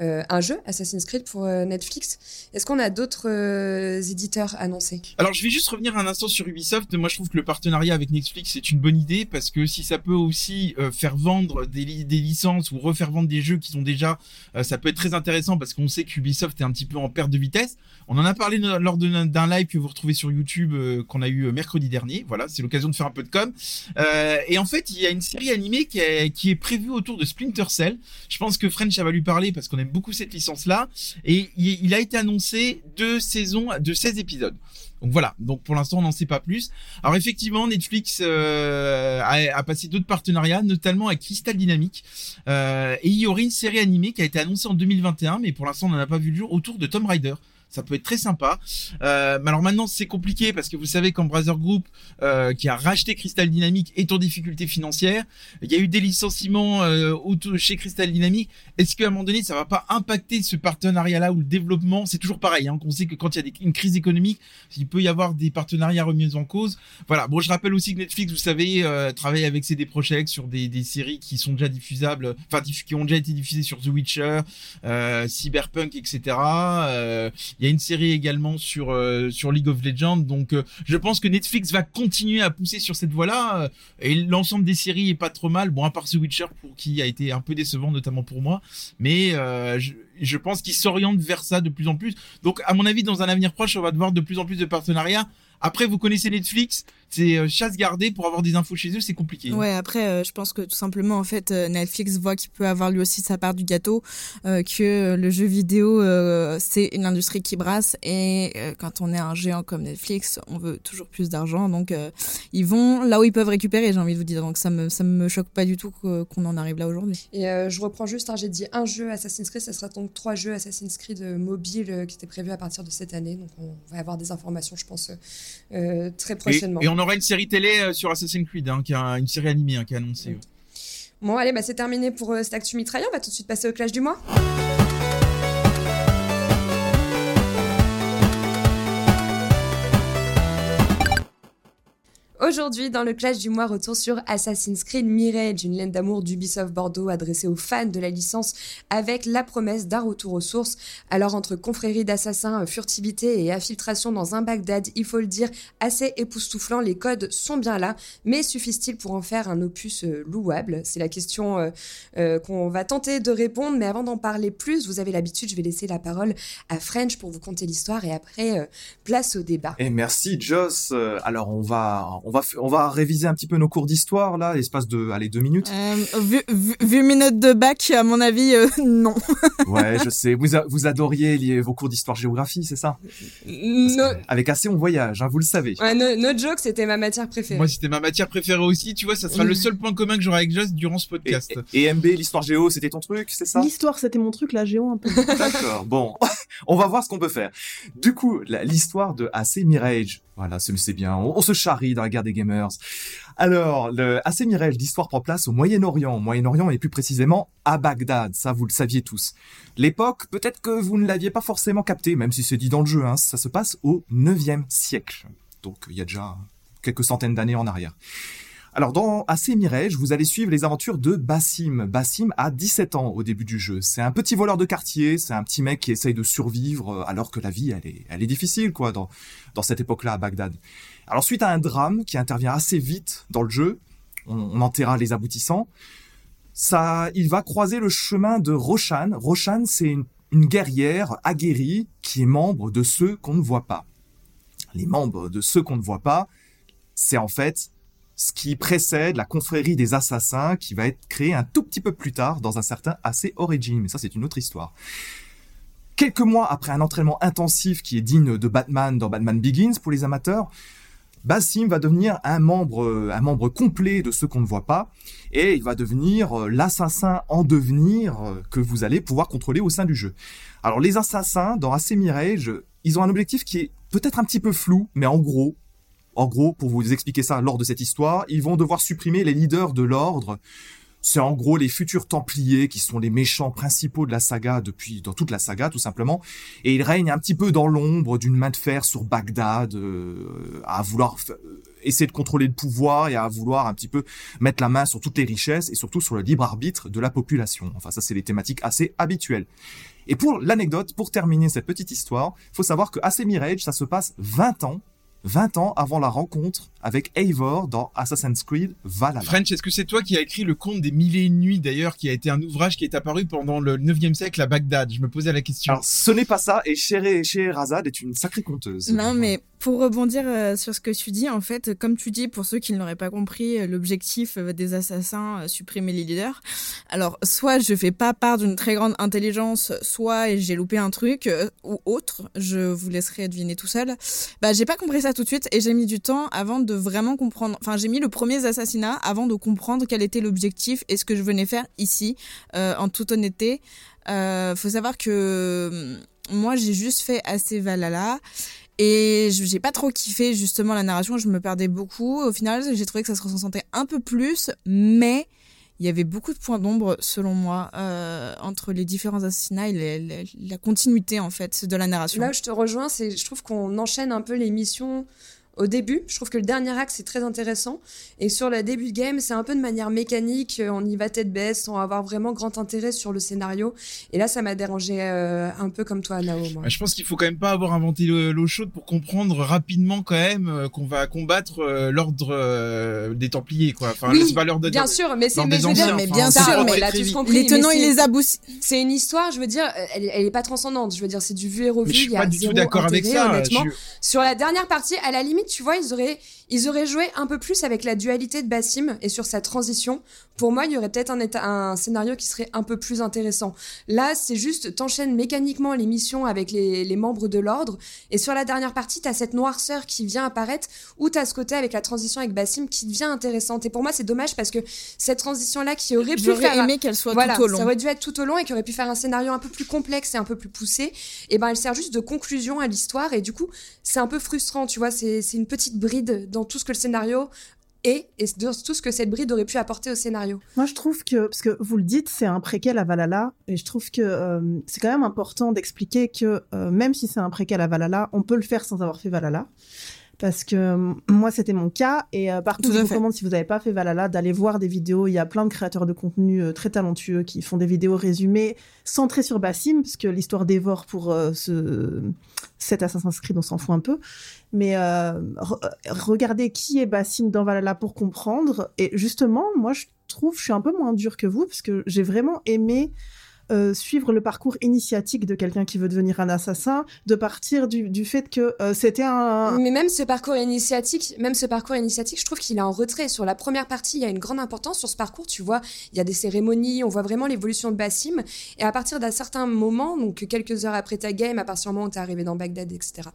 euh, un jeu Assassin's Creed pour euh, Netflix. Est-ce qu'on a d'autres euh, éditeurs annoncés? Alors, je vais juste revenir un instant sur Ubisoft. Moi, je trouve que le partenariat avec Netflix c'est une bonne idée parce que si ça peut aussi faire vendre des, des licences ou refaire vendre des jeux qui sont déjà, ça peut être très intéressant parce qu'on sait qu'Ubisoft est un petit peu en perte de vitesse. On en a parlé lors d'un live que vous retrouvez sur YouTube euh, qu'on a eu euh, mercredi dernier. Voilà, c'est l'occasion de faire un peu de com. Euh, et en fait, il y a une série animée qui est, qui est prévue autour de Splinter Cell. Je pense que French va lui parler parce qu'on aime beaucoup cette licence-là. Et il, a été annoncé deux saisons de 16 épisodes. Donc voilà, donc pour l'instant on n'en sait pas plus. Alors effectivement, Netflix euh, a, passé d'autres partenariats, notamment avec Crystal Dynamics. Euh, et il y aurait une série animée qui a été annoncée en 2021, mais pour l'instant on n'en a pas vu le jour, autour de Tomb Raider. Ça peut être très sympa. Euh, mais alors maintenant c'est compliqué parce que vous savez qu'Embracer Group, euh, qui a racheté Crystal Dynamics, est en difficulté financière. Il y a eu des licenciements euh, chez Crystal Dynamics. Est-ce qu'à un moment donné ça va pas impacter ce partenariat-là ou le développement? C'est toujours pareil. Hein, qu'on sait que quand il y a une crise économique, il peut y avoir des partenariats remis en cause. Voilà. Bon, je rappelle aussi que Netflix, vous savez, euh, travaille avec CD Projekt sur des, des séries qui sont déjà diffusables, enfin qui ont déjà été diffusées sur The Witcher, euh, Cyberpunk, etc. Euh, il y a une série également sur euh, sur League of Legends. Donc, euh, je pense que Netflix va continuer à pousser sur cette voie-là. et l'ensemble des séries est pas trop mal. Bon, à part The Witcher, pour qui a été un peu décevant, notamment pour moi. Mais euh, je, je pense qu'ils s'orientent vers ça de plus en plus. Donc, à mon avis, dans un avenir proche, on va devoir de plus en plus de partenariats. Après, vous connaissez Netflix, c'est euh, chasse gardée pour avoir des infos chez eux, c'est compliqué. Ouais, après, euh, je pense que tout simplement, en fait, euh, Netflix voit qu'il peut avoir lui aussi sa part du gâteau, euh, que le jeu vidéo, euh, c'est une industrie qui brasse, et euh, quand on est un géant comme Netflix, on veut toujours plus d'argent, donc euh, ils vont là où ils peuvent récupérer, j'ai envie de vous dire. Donc ça me ça me choque pas du tout qu'on en arrive là aujourd'hui. Et euh, je reprends juste, hein, j'ai dit un jeu Assassin's Creed, ça sera donc trois jeux Assassin's Creed mobile euh, qui étaient prévus à partir de cette année. Donc on va avoir des informations, je pense, très Et, prochainement. et on aura une série télé euh, sur Assassin's Creed, hein, qui a une série animée hein, qui est annoncée. Bon, allez, bah, c'est terminé pour euh, cette mitrailleur. On va tout de suite passer au clash du mois. Aujourd'hui, dans le clash du mois, retour sur Assassin's Creed Mirage, une laine d'amour d'Ubisoft Bordeaux adressée aux fans de la licence avec la promesse d'un retour aux sources. Alors, entre confrérie d'assassins, furtivité et infiltration dans un Bagdad, il faut le dire, assez époustouflant, les codes sont bien là, mais suffisent-ils pour en faire un opus euh, louable? C'est la question euh, euh, qu'on va tenter de répondre, mais avant d'en parler plus, vous avez l'habitude, je vais laisser la parole à French pour vous conter l'histoire et après, place au débat. Et merci Joss. Alors on va va on va réviser un petit peu nos cours d'histoire là, l'espace de allez deux minutes. Euh, vu, vu, vu mes notes de bac, à mon avis, euh, non. Ouais, je sais. Vous a- vous adoriez lier vos cours d'histoire-géographie, c'est ça? No, Avec assez on voyage, hein, vous le savez. ouais, no, no joke, c'était ma matière préférée. Moi, c'était ma matière préférée aussi. Tu vois, ça sera le seul point commun que j'aurai avec Joss durant ce podcast. et- et MB, l'histoire géo, c'était ton truc, c'est ça? L'histoire, c'était mon truc, la géo un peu. D'accord. Bon, on va voir ce qu'on peut faire. Du coup, l'histoire de AC Mirage. Voilà, c'est bien. On, se charrie dans la guerre des gamers. Alors, le AC l'histoire prend place au Moyen-Orient. Moyen-Orient et plus précisément à Bagdad. Ça, vous le saviez tous. L'époque, peut-être que vous ne l'aviez pas forcément capté, même si c'est dit dans le jeu. Hein, ça se passe au 9e siècle. Donc, il y a déjà quelques centaines d'années en arrière. Alors dans AC Mirage, vous allez suivre les aventures de Bassim. Bassim a 17 ans au début du jeu. C'est un petit voleur de quartier, c'est un petit mec qui essaye de survivre euh, alors que la vie elle est, elle est difficile quoi dans, dans cette époque-là à Bagdad. Alors suite à un drame qui intervient assez vite dans le jeu, on, enterra les aboutissants, ça, il va croiser le chemin de Roshan. Roshan c'est une guerrière aguerrie qui est membre de ceux qu'on ne voit pas. Les membres de ceux qu'on ne voit pas, c'est en fait ce qui précède la confrérie des assassins qui va être créée un tout petit peu plus tard dans un certain AC Origin. Mais ça, c'est une autre histoire. Quelques mois après un entraînement intensif qui est digne de Batman dans Batman Begins pour les amateurs, Bassim va devenir un membre, euh, un membre complet de ceux qu'on ne voit pas, et il va devenir euh, l'assassin en devenir euh, que vous allez pouvoir contrôler au sein du jeu. Alors les assassins dans AC Mirage, ils ont un objectif qui est peut-être un petit peu flou, mais en gros, en gros, pour vous expliquer ça lors de cette histoire, ils vont devoir supprimer les leaders de l'ordre c'est en gros les futurs Templiers qui sont les méchants principaux de la saga depuis dans toute la saga tout simplement, et ils règnent un petit peu dans l'ombre d'une main de fer sur Bagdad, euh, à vouloir euh, essayer de contrôler le pouvoir et à vouloir un petit peu mettre la main sur toutes les richesses et surtout sur le libre arbitre de la population. Enfin ça c'est les thématiques assez habituelles. Et pour l'anecdote, pour terminer cette petite histoire, faut savoir que AC ça se passe 20 ans 20 ans avant la rencontre avec Eivor dans Assassin's Creed Valhalla. French, est-ce que c'est toi qui as écrit le conte des mille et une nuits d'ailleurs, qui a été un ouvrage qui est apparu pendant le 9e siècle à Bagdad? Je me posais la question. Alors, ce n'est pas ça, et Scheherazade est une sacrée conteuse. Non, mais pour rebondir euh, sur ce que tu dis, en fait, comme tu dis, pour ceux qui ne l'auraient pas compris, euh, l'objectif euh, des assassins, supprimer les leaders. Alors, soit je fais pas part d'une très grande intelligence, soit j'ai loupé un truc, ou autre, je vous laisserai deviner tout seul. Bah, j'ai pas compris ça tout de suite, et j'ai mis du temps avant de vraiment comprendre. Enfin, j'ai mis le premier assassinat avant de comprendre quel était l'objectif et ce que je venais faire ici, euh, en toute honnêteté. Euh, faut savoir que hum, moi, j'ai juste fait assez Valhalla. Et j'ai pas trop kiffé justement la narration, je me perdais beaucoup. Au final, j'ai trouvé que ça se ressentait un peu plus, mais il y avait beaucoup de points d'ombre selon moi euh, entre les différents assassinats et la continuité en fait de la narration. Là où je te rejoins, c'est je trouve qu'on enchaîne un peu les missions au début. Je trouve que le dernier acte c'est très intéressant et sur le début de game c'est un peu de manière mécanique. euh, On y va tête baisse sans avoir vraiment grand intérêt sur le scénario. Et là ça m'a dérangé euh, un peu comme toi Nao. Moi. Bah, Je pense qu'il faut quand même pas avoir inventé le- l'eau chaude pour comprendre rapidement quand même euh, qu'on va combattre euh, l'ordre euh, des Templiers quoi. Enfin, Oui, pas l'ordre Bien sûr, mais c'est mais anciens, mais enfin, bien sûr, mais là, vite. compris, les tenants et les aboutissants. C'est une histoire, je veux dire, elle, elle est pas transcendante. Je veux dire, c'est du vu et revu. Mais je suis pas du tout d'accord avec ça. Honnêtement, Je- Sur la dernière partie, à la limite, tu vois, ils auraient, ils auraient joué un peu plus avec la dualité de Bassim et sur sa transition. Pour moi, il y aurait peut-être un, état- un scénario qui serait un peu plus intéressant. Là, c'est juste, t'enchaînes mécaniquement les missions avec les, les membres de l'ordre. Et sur la dernière partie, t'as cette noirceur qui vient apparaître, ou t'as ce côté avec la transition avec Bassim qui devient intéressante. Et pour moi, c'est dommage parce que cette transition-là qui aurait pu J'aurais faire aimé qu'elle soit voilà, tout au long. ça aurait dû être tout au long et qui aurait pu faire un scénario un peu plus complexe et un peu plus poussé. Et ben, elle sert juste de conclusion à l'histoire et du coup, c'est un peu frustrant, tu vois. C'est c'est une petite bride dans tout ce que le scénario est et dans tout ce que cette bride aurait pu apporter au scénario. Moi, je trouve que, parce que vous le dites, c'est un préquel à Valhalla, et je trouve que euh, c'est quand même important d'expliquer que euh, même si c'est un préquel à Valhalla, on peut le faire sans avoir fait Valhalla. Parce que euh, moi, c'était mon cas. Et euh, par contre, je vous recommande, si vous n'avez pas fait Valhalla, d'aller voir des vidéos. Il y a plein de créateurs de contenu euh, très talentueux qui font des vidéos résumées centrées sur Bassim, parce que l'histoire dévore pour euh, ce... cet Assassin's Creed, on s'en fout un peu. Mais euh, euh, regardez qui est Bassim dans Valhalla pour comprendre. Et justement, moi, je trouve, je suis un peu moins dur que vous, parce que j'ai vraiment aimé euh, suivre le parcours initiatique de quelqu'un qui veut devenir un assassin, de partir du, du fait que euh, c'était un... Mais même ce parcours initiatique, même ce parcours initiatique, je trouve qu'il est en retrait. Sur la première partie, il y a une grande importance sur ce parcours. Tu vois, il y a des cérémonies, on voit vraiment l'évolution de Bassim. Et à partir d'un certain moment, donc quelques heures après ta game, à partir du moment où t'es arrivé dans Bagdad, etc.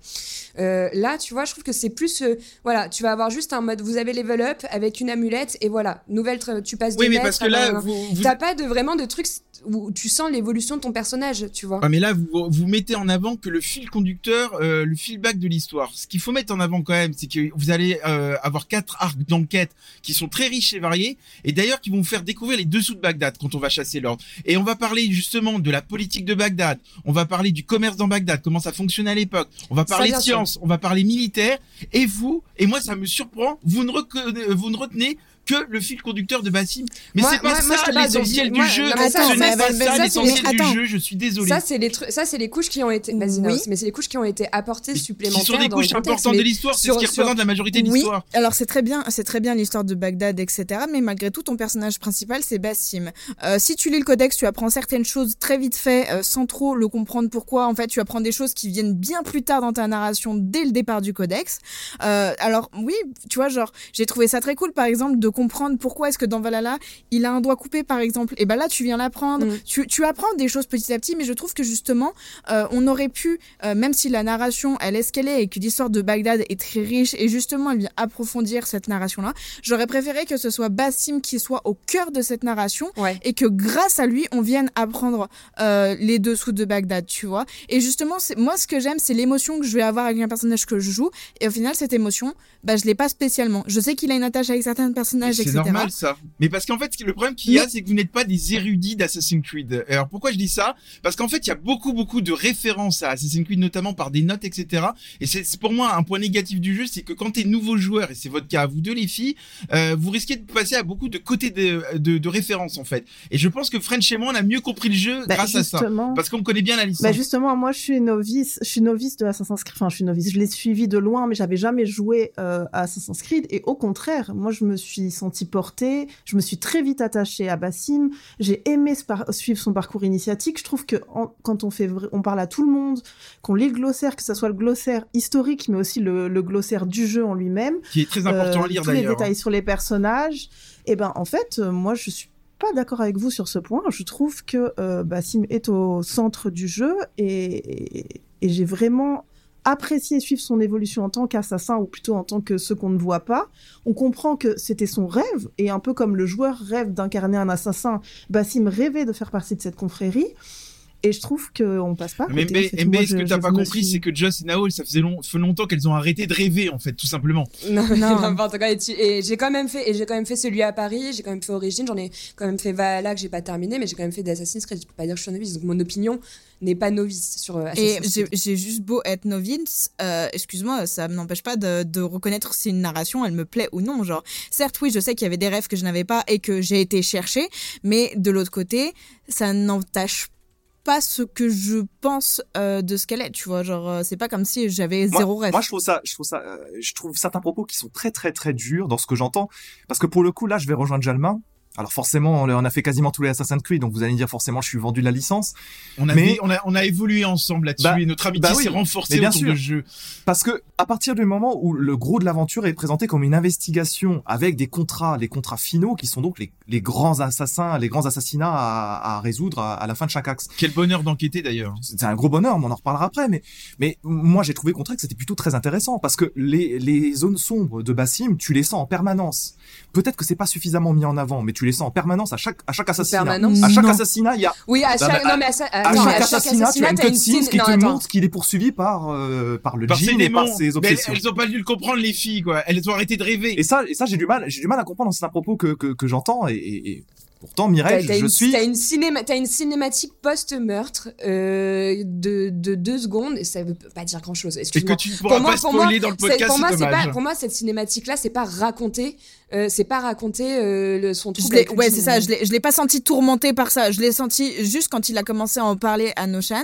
Euh, là, tu vois, je trouve que c'est plus, euh, voilà, tu vas avoir juste un mode, vous avez level up avec une amulette et voilà, nouvelle, tu passes. Oui, de mais maître parce que là, un- vous, vous- T'as pas de vraiment de trucs où tu sens l'évolution de ton personnage, tu vois. Ah, mais là, vous, vous mettez en avant que le fil conducteur, euh, le feedback de l'histoire. Ce qu'il faut mettre en avant quand même, c'est que vous allez euh, avoir quatre arcs d'enquête qui sont très riches et variés, et d'ailleurs qui vont vous faire découvrir les dessous de Bagdad quand on va chasser l'ordre. Et on va parler justement de la politique de Bagdad, on va parler du commerce dans Bagdad, comment ça fonctionne à l'époque, on va parler de sûr. science, on va parler militaire, et vous, et moi ça me surprend, vous ne, vous ne retenez que le fil conducteur de Bassim. Mais c'est pas moi- ça l'essentiel du moi- jeu, non, mais ça, ce n'est pas ça l'essentiel du attends. jeu, je suis désolé. Ça, c'est les ça, c'est les couches qui ont été, vas-y, Oui. Mais c'est les couches qui ont été apportées Mais supplémentaires. qui sont des couches importantes de l'histoire, c'est sur- ce qui sur- représente la majorité de Oui, l'histoire. alors c'est très bien, c'est très bien l'histoire de Bagdad, etc. Mais malgré tout, ton personnage principal, c'est Bassim. Euh, si tu lis le codex, tu apprends certaines choses très vite fait, euh, sans trop le comprendre pourquoi. En fait, tu apprends des choses qui viennent bien plus tard dans ta narration, dès le départ du codex. Euh, alors oui, tu vois, genre, j'ai trouvé ça très cool, par exemple, de comprendre pourquoi est-ce que dans Valhalla, il a un doigt coupé, par exemple. Et ben là, tu viens l'apprendre. Mm. Tu, tu apprends des choses petit à petit, mais je trouve que justement, euh, on aurait pu, euh, même si la narration, elle est ce qu'elle est et que l'histoire de Bagdad est très riche et justement, elle vient approfondir cette narration-là, j'aurais préféré que ce soit Bassim qui soit au cœur de cette narration Ouais. et que grâce à lui, on vienne apprendre euh, les dessous de Bagdad, tu vois. Et justement, moi, ce que j'aime, c'est l'émotion que je vais avoir avec un personnage que je joue. Et au final, cette émotion, bah, je l'ai pas spécialement. Je sais qu'il a une attache avec certains personnages personnages, C'est normal ça. Mais parce qu'en fait, le problème qu'il y a, c'est que vous n'êtes pas des érudits d'Assassin's Creed. Alors pourquoi je dis ça? Parce qu'en fait, il y a beaucoup, beaucoup de références à Assassin's Creed, notamment par des notes, etc. Et c'est pour moi un point négatif du jeu, c'est que quand t'es nouveau joueur, et c'est votre cas à vous deux les filles, euh, vous risquez de passer à beaucoup de côtés de, de, de références en fait. Et je pense que French et moi, on a mieux compris le jeu Bah, grâce à ça. Parce qu'on connaît bien la licence. Bah justement, moi je suis novice, je suis novice de Assassin's Creed. Enfin, je suis novice. Je l'ai suivi de loin, mais j'avais jamais joué euh, à Assassin's Creed. Et au contraire, moi je me suis sentie portée. Je me suis très vite attachée à Bassim. J'ai aimé suivre son parcours initiatique. Je trouve que en- quand on fait, on parle à tout le monde, qu'on lit le glossaire, que ce soit le glossaire historique, mais aussi le, le glossaire du jeu en lui-même, qui est très important euh, à lire tous les d'ailleurs. hein. détails sur les personnages. Et ben en fait, euh, moi je suis pas d'accord avec vous sur ce point. Je trouve que euh, Bassim est au centre du jeu et, et, et j'ai vraiment apprécié suivre son évolution en tant qu'assassin ou plutôt en tant que ce qu'on ne voit pas. On comprend que c'était son rêve et un peu comme le joueur rêve d'incarner un assassin, Bassim rêvait de faire partie de cette confrérie. Et je trouve qu'on passe pas. Mais, côté, mais, mais Moi, ce que t'as pas compris, suis- c'est que Joss et Nao, ça faisait, long, ça fait longtemps qu'elles ont arrêté de rêver, en fait, tout simplement. Non, Non. n'importe quoi. Et, et j'ai quand même fait, et j'ai quand même fait celui à Paris, j'ai quand même fait Origine, j'en ai quand même fait Valhalla que j'ai pas terminé, mais j'ai quand même fait des Assassin's Creed. Je peux pas dire que je suis novice, donc mon opinion n'est pas novice sur euh, Et Assassin's j'ai Creed. j'ai juste beau être novice, euh, excuse-moi, ça n'empêche pas de, de reconnaître si une narration elle me plaît ou non. Genre, certes, oui, je sais qu'il y avait des rêves que je n'avais pas et que j'ai été chercher, mais de l'autre côté, ça n'entache pas ce que je pense euh, de ce qu'elle est. Tu vois, genre, euh, c'est pas comme si j'avais Moi- zéro rêve. Moi, je trouve ça, je trouve ça, euh, je trouve certains propos qui sont très, très, très durs dans ce que j'entends. Parce que pour le coup, là, je vais rejoindre Jalma. Alors forcément, on a fait quasiment tous les Assassin's Creed, donc vous allez me dire forcément, je suis vendu de la licence. On a, Mais- on a, on a évolué ensemble là-dessus Bah, et notre amitié bah oui, s'est renforcée bien autour sûr. jeu. Parce que à partir du moment où le gros de l'aventure est présenté comme une investigation avec des contrats, les contrats finaux qui sont donc les, les grands assassins, les grands assassinats à, à résoudre à, à la fin de chaque axe. Quel bonheur d'enquêter d'ailleurs. C'est un gros bonheur, mais on en reparlera après. Mais, mais moi, j'ai trouvé au contraire que c'était plutôt très intéressant parce que les, les zones sombres de Bassim, tu les sens en permanence. Peut-être que c'est pas suffisamment mis en avant, mais tu les sens en permanence à chaque, à chaque assassinat. permanence À chaque Non. assassinat, il y a, Oui, à chaque, non, mais à, chaque- à attends, chaque mais à assassinat, tu as une cutscene qui non, te attends. montre qu'il est poursuivi par, euh, par le Par djinn et par ses Mais elles, obsessions. elles ont pas dû le comprendre les filles quoi. Elles ont arrêté de rêver. Et ça, et ça, j'ai du mal, j'ai du mal à comprendre dans certains propos que, que, que j'entends et, et, et pourtant, Mireille, T'as- t'as je une, suis, t'as une, cinéma, t'as une cinématique post-meurtre euh, de, de deux secondes, et ça veut pas dire grand-chose. Et que Excuse-moi. tu pourras moi- pas pour moi, spoiler dans le C'est- podcast, pour moi, c'est c'est dommage. pas, pour moi, cette cinématique-là, c'est pas raconter, euh, c'est pas raconter euh, le, son trouble. ouais, c'est ça. Je l'ai, je l'ai pas senti tourmenté par ça. Je l'ai senti juste quand il a commencé à en parler à Noshan.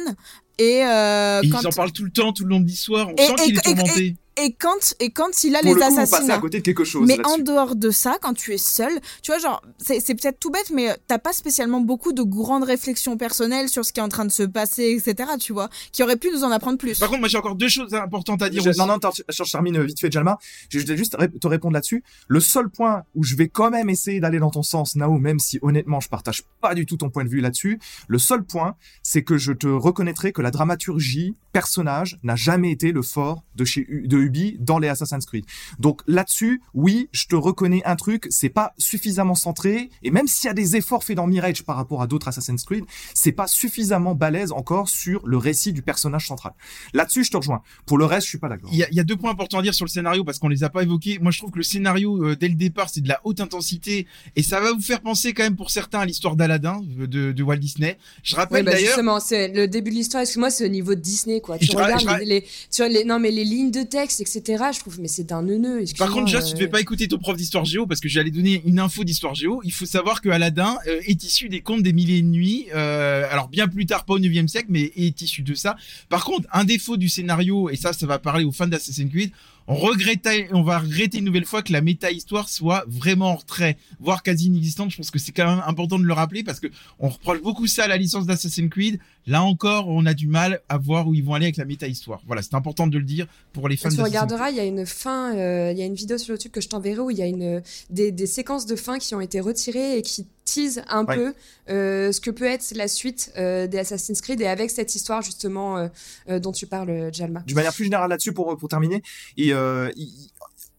Et, euh, Et quand, ils en parlent tout le temps, tout le long de l'histoire. On Et- sent et- qu'il est et- tourmenté. Et quand, et quand il a pour les le coup, assassinats. à côté de quelque chose Mais en dehors de ça, quand tu es seul, tu vois, genre, c'est c'est peut-être tout bête, mais euh, t'as pas spécialement beaucoup de grandes réflexions personnelles sur ce qui est en train de se passer, etc., tu vois, qui auraient pu nous en apprendre plus. Par contre, moi j'ai encore deux choses importantes à dire Je- aussi. non, non, attends, je, termine vite fait, Jalma. Je vais juste te répondre là-dessus. Le seul point où je vais quand même essayer d'aller dans ton sens, Nao, même si honnêtement je partage pas du tout ton point de vue là-dessus, le seul point, c'est que je te reconnaîtrai que la dramaturgie personnage n'a jamais été le fort de chez de Ubi dans les Assassin's Creed. Donc là-dessus, oui, je te reconnais un truc, c'est pas suffisamment centré, et même s'il y a des efforts faits dans Mirage par rapport à d'autres Assassin's Creed, c'est pas suffisamment balèze encore sur le récit du personnage central. Là-dessus, je te rejoins. Pour le reste, je suis pas d'accord. Il y, a, il y a deux points importants à dire sur le scénario parce qu'on les a pas évoqués. Moi, je trouve que le scénario euh, dès le départ, c'est de la haute intensité et ça va vous faire penser quand même pour certains à l'histoire d'Aladin euh, de, de Walt Disney. Je Ouais, rappelle bah d'ailleurs. justement, c'est le début de l'histoire. Excuse-moi, c'est au niveau de Disney, quoi. Tu Je regardes je ra- les, les- tu vois, les, non mais les lignes de texte, etc. Je trouve, mais c'est d'un neuneu. Par contre, Just, tu euh, devais pas écouter ton prof d'histoire géo parce que j'allais donner une info d'histoire géo. Il faut savoir que Aladdin euh, est issu des contes des mille et une nuits. euh, alors bien plus tard, pas au 9e siècle, mais est issu de ça. Par contre, un défaut du scénario, et ça, ça va parler aux fans d'Assassin's Creed, on regrettait, on va regretter une nouvelle fois que la méta-histoire soit vraiment en retrait, voire quasi inexistante. Je pense que c'est quand même important de le rappeler parce que on reproche beaucoup ça à la licence d'Assassin's Creed. Là encore, on a du mal à voir où ils vont aller avec la méta-histoire. Voilà, c'est important de le dire pour les fans Tu regarderas, il y a une fin, euh, il y a une vidéo sur YouTube que je t'enverrai où il y a une, des, des séquences de fin qui ont été retirées et qui teasent un Ouais. peu euh, ce que peut être la suite euh, des Assassin's Creed et avec cette histoire justement euh, dont tu parles, Jalma. d'une manière plus générale là-dessus pour pour terminer et il-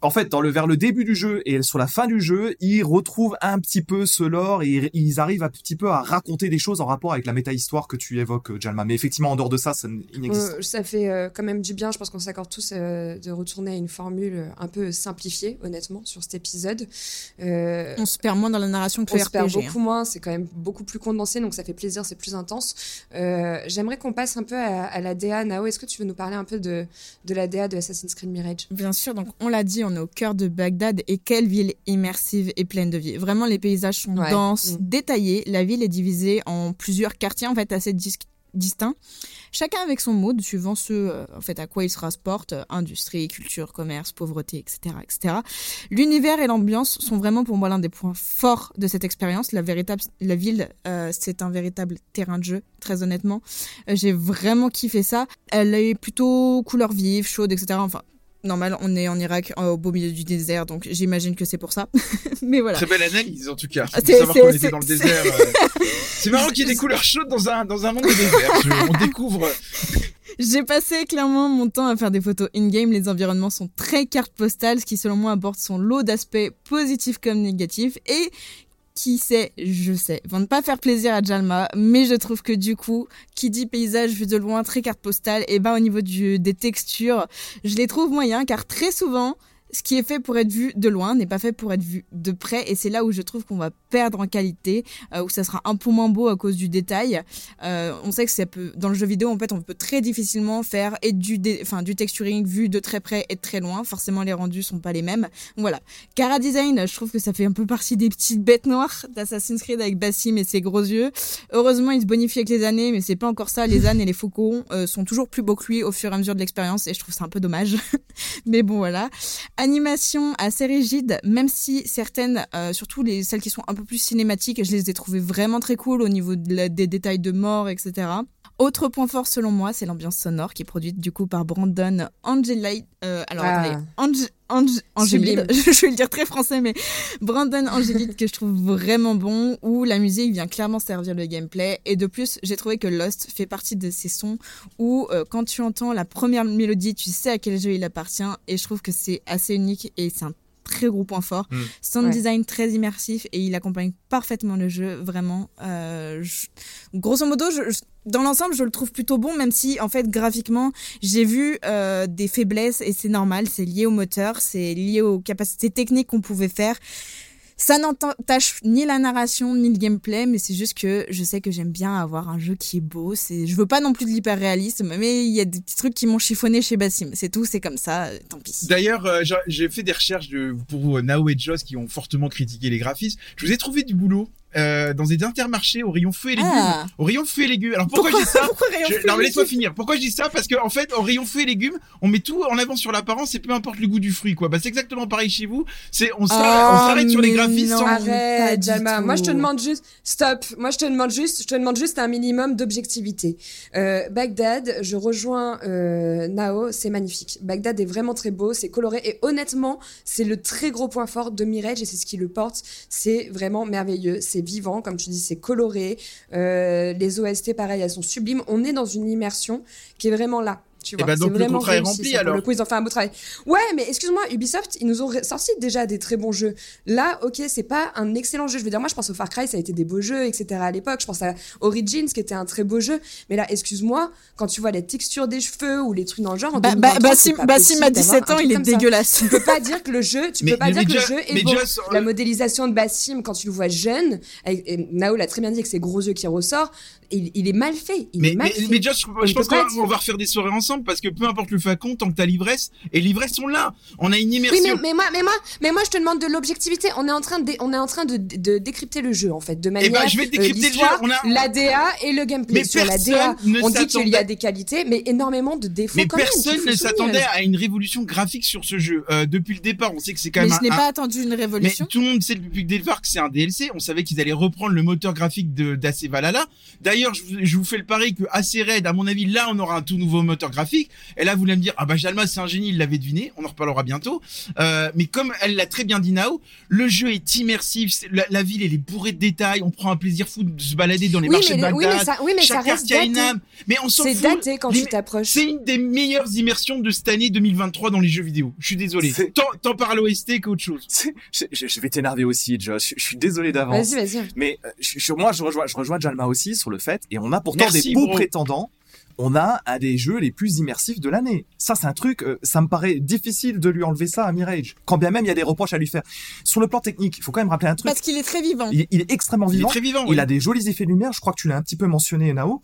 en fait, dans le vers le début du jeu et sur la fin du jeu, ils retrouvent un petit peu ce lore et ils arrivent un petit peu à raconter des choses en rapport avec la méta-histoire que tu évoques, euh, Jalma. Mais effectivement, en dehors de ça, ça inexiste. Euh, ça fait euh, quand même du bien, je pense qu'on s'accorde tous de retourner à une formule un peu simplifiée, honnêtement, sur cet épisode. Euh, On se perd moins dans la narration que on le se perd RPG. hein. beaucoup moins, c'est quand même beaucoup plus condensé, donc ça fait plaisir, c'est plus intense. Euh, J'aimerais qu'on passe un peu à, à la DA. Nao, est-ce que tu veux nous parler un peu de, de la DA de Assassin's Creed Mirage? Bien sûr, donc on l'a dit, on est au cœur de Bagdad et quelle ville immersive et pleine de vie. Vraiment, les paysages sont Ouais. denses, Mm. détaillés. La ville est divisée en plusieurs quartiers en fait assez dis- distincts, chacun avec son mode suivant ce euh, en fait à quoi il se rapporte euh, industrie, culture, commerce, pauvreté, etc., etc. L'univers et l'ambiance sont vraiment pour moi l'un des points forts de cette expérience. La véritable, la ville, euh, c'est un véritable terrain de jeu. Très honnêtement, j'ai vraiment kiffé ça. Elle est plutôt couleur vive, chaude, etc. Enfin, normal, on est en Irak, euh, au beau milieu du désert, donc j'imagine que c'est pour ça. Mais voilà. Très belle analyse en tout cas. Ah, c'est- savoir qu'on était dans le c'est- désert. euh. C'est marrant qu'il y ait des couleurs chaudes dans un dans un monde de désert. Je- on découvre. J'ai passé clairement mon temps à faire des photos in-game. Les environnements sont très carte postale, ce qui selon moi apporte son lot d'aspects positifs comme négatifs. Et qui sait, je sais, vont ne pas faire plaisir à Jalma, mais je trouve que du coup, qui dit paysage vu de loin, très carte postale, et ben au niveau du, des textures, je les trouve moyens, car très souvent, ce qui est fait pour être vu de loin n'est pas fait pour être vu de près, et c'est là où je trouve qu'on va perdre en qualité, euh, où ça sera un peu moins beau à cause du détail. Euh, on sait que dans le jeu vidéo, en fait, on peut très difficilement faire du, texturing vu de très près et de très loin. Forcément, les rendus sont pas les mêmes. Voilà. Cara Design, je trouve que ça fait un peu partie des petites bêtes noires d'Assassin's Creed avec Bassim et ses gros yeux. Heureusement, il se bonifie avec les années, mais c'est pas encore ça. Les ânes et les faucons euh, sont toujours plus beaux que lui au fur et à mesure de l'expérience et je trouve ça un peu dommage. mais bon, voilà. Animation assez rigide, même si certaines, euh, surtout les celles qui sont un peu plus cinématiques, je les ai trouvées vraiment très cool au niveau des détails de mort, etc. Autre point fort selon moi, c'est l'ambiance sonore qui est produite du coup par Brandon Angelite. Euh, alors Ah. attendez, Ange, je vais le dire très français, mais Brandon Angélite que je trouve vraiment bon, où la musique vient clairement servir le gameplay. Et de plus, j'ai trouvé que Lost fait partie de ces sons où euh, quand tu entends la première mélodie, tu sais à quel jeu il appartient. Et je trouve que c'est assez unique et c'est un très gros point fort. Mm. Sound Ouais. design très immersif et il accompagne parfaitement le jeu, vraiment. Euh, je- Grosso modo, je- je- dans l'ensemble, je le trouve plutôt bon, même si en fait graphiquement, j'ai vu euh, des faiblesses et c'est normal, c'est lié au moteur, c'est lié aux capacités techniques qu'on pouvait faire. Ça n'entache ni la narration ni le gameplay, mais c'est juste que je sais que j'aime bien avoir un jeu qui est beau. C'est, je veux pas non plus de l'hyper-réalisme, mais il y a des petits trucs qui m'ont chiffonné chez Bassim. C'est tout, c'est comme ça, euh, tant pis. D'ailleurs, euh, j'ai- j'ai fait des recherches de, pour euh, Nao et Joss qui ont fortement critiqué les graphismes. Je vous ai trouvé du boulot euh, dans des intermarchés au rayon feu et légumes. Ah. Au rayon feu et légumes. Alors pourquoi, je dis ça Pourquoi Je- non mais laisse-moi finir. Pourquoi je dis ça? Parce qu'en en fait, au rayon feu et légumes, on met tout en avant sur l'apparence et peu importe le goût du fruit, quoi. Bah c'est exactement pareil chez vous. C'est on s'arrête sur les graphismes. non. sans- Arrête, tout. Moi, je te demande juste, stop. Moi, je te demande juste, je te demande juste un minimum d'objectivité. Euh, Bagdad, je rejoins euh, Nao, c'est magnifique. Bagdad est vraiment très beau, c'est coloré et honnêtement, c'est le très gros point fort de Mirage et c'est ce qui le porte. C'est vraiment merveilleux, c'est vivant, comme tu dis, c'est coloré. Euh, les OST, pareil, elles sont sublimes. On est dans une immersion qui est vraiment là. Tu Eh vois, ben, donc, c'est le est rempli, ça, pour alors. Le coup, ils ont fait un beau travail. Ouais, mais excuse-moi, Ubisoft, ils nous ont sorti déjà des très bons jeux. Là, ok, c'est pas un excellent jeu. Je veux dire, moi, je pense au Far Cry, ça a été des beaux jeux, etc. à l'époque. Je pense à Origins, qui était un très beau jeu. Mais là, excuse-moi, quand tu vois les textures des cheveux ou les trucs dans le genre, en Bah, bah, 2023, c'est Bassim, pas Bassim d'avoir 17 un ans, il est dégueulasse. Tu peux pas dire que le jeu, tu Mais- peux pas mais- dire mais que le jeu est beau. Euh, La modélisation de Bassim, quand tu le vois jeune, avec, et Nao l'a très bien dit avec ses gros yeux qui ressortent, il, il est mal fait. Il Mais, est mal mais, fait. mais Josh, je, je pense qu'on va refaire des soirées ensemble parce que peu importe le flacon, tant que t'as l'ivresse, et l'ivresse sont là. On a une Oui, immersion. mais, mais moi, mais moi, mais moi, je te demande de l'objectivité. On est en train de, on est en train de, de décrypter le jeu, en fait, de manière. Eh ben, je vais décrypter le jeu. On a- La DA et le gameplay. Mais Sur la personne DA, ne on dit qu'il y a des qualités, mais énormément de défauts Mais quand personne ne s'attendait à une révolution graphique sur ce jeu. Euh, depuis le départ, on sait que c'est quand Mais même je n'ai un- pas attendu une Mais révolution. tout le monde sait depuis le départ que c'est un DLC. On savait qu'ils allaient reprendre le moteur graphique de d'AC Valhalla. D'ailleurs, je, vous- je vous fais le pari que AC Red, à mon avis, là, on aura un tout nouveau moteur graphique. Graphiques. Elle a voulu me dire ah bah Jalma c'est un génie, il l'avait deviné. On en reparlera bientôt. Euh, mais comme elle l'a très bien dit Nao, le jeu est immersif. La, la ville elle est bourrée de détails. On prend un plaisir fou de se balader dans les Oui, marchés mais, de oui, mais Bagdad. ça, oui, mais ça Chaque reste quartier a une daté. âme. Mais on s'en C'est daté quand Les- tu t'approches. C'est une des meilleures immersions de cette année 2023 dans les jeux vidéo. Je suis désolé. Tant, par l'OST qu'autre chose. Je, je- je vais t'énerver aussi, Josh. Je, je suis désolé d'avance. Vas-y, vas-y. Mais euh, je, je- moi, je rejoins, je rejoins Jalma aussi sur le fait, et on a pourtant Merci, des beaux bro. prétendants. On a un des jeux les plus immersifs de l'année. Ça, c'est un truc, euh, ça me paraît difficile de lui enlever ça à Mirage. Quand bien même il y a des reproches à lui faire. Sur le plan technique, il faut quand même rappeler un truc. Parce qu'il est très vivant. Il, il est extrêmement Il est vivant. très vivant. Il a des jolis effets de lumière. Je crois que tu l'as un petit peu mentionné, Nao.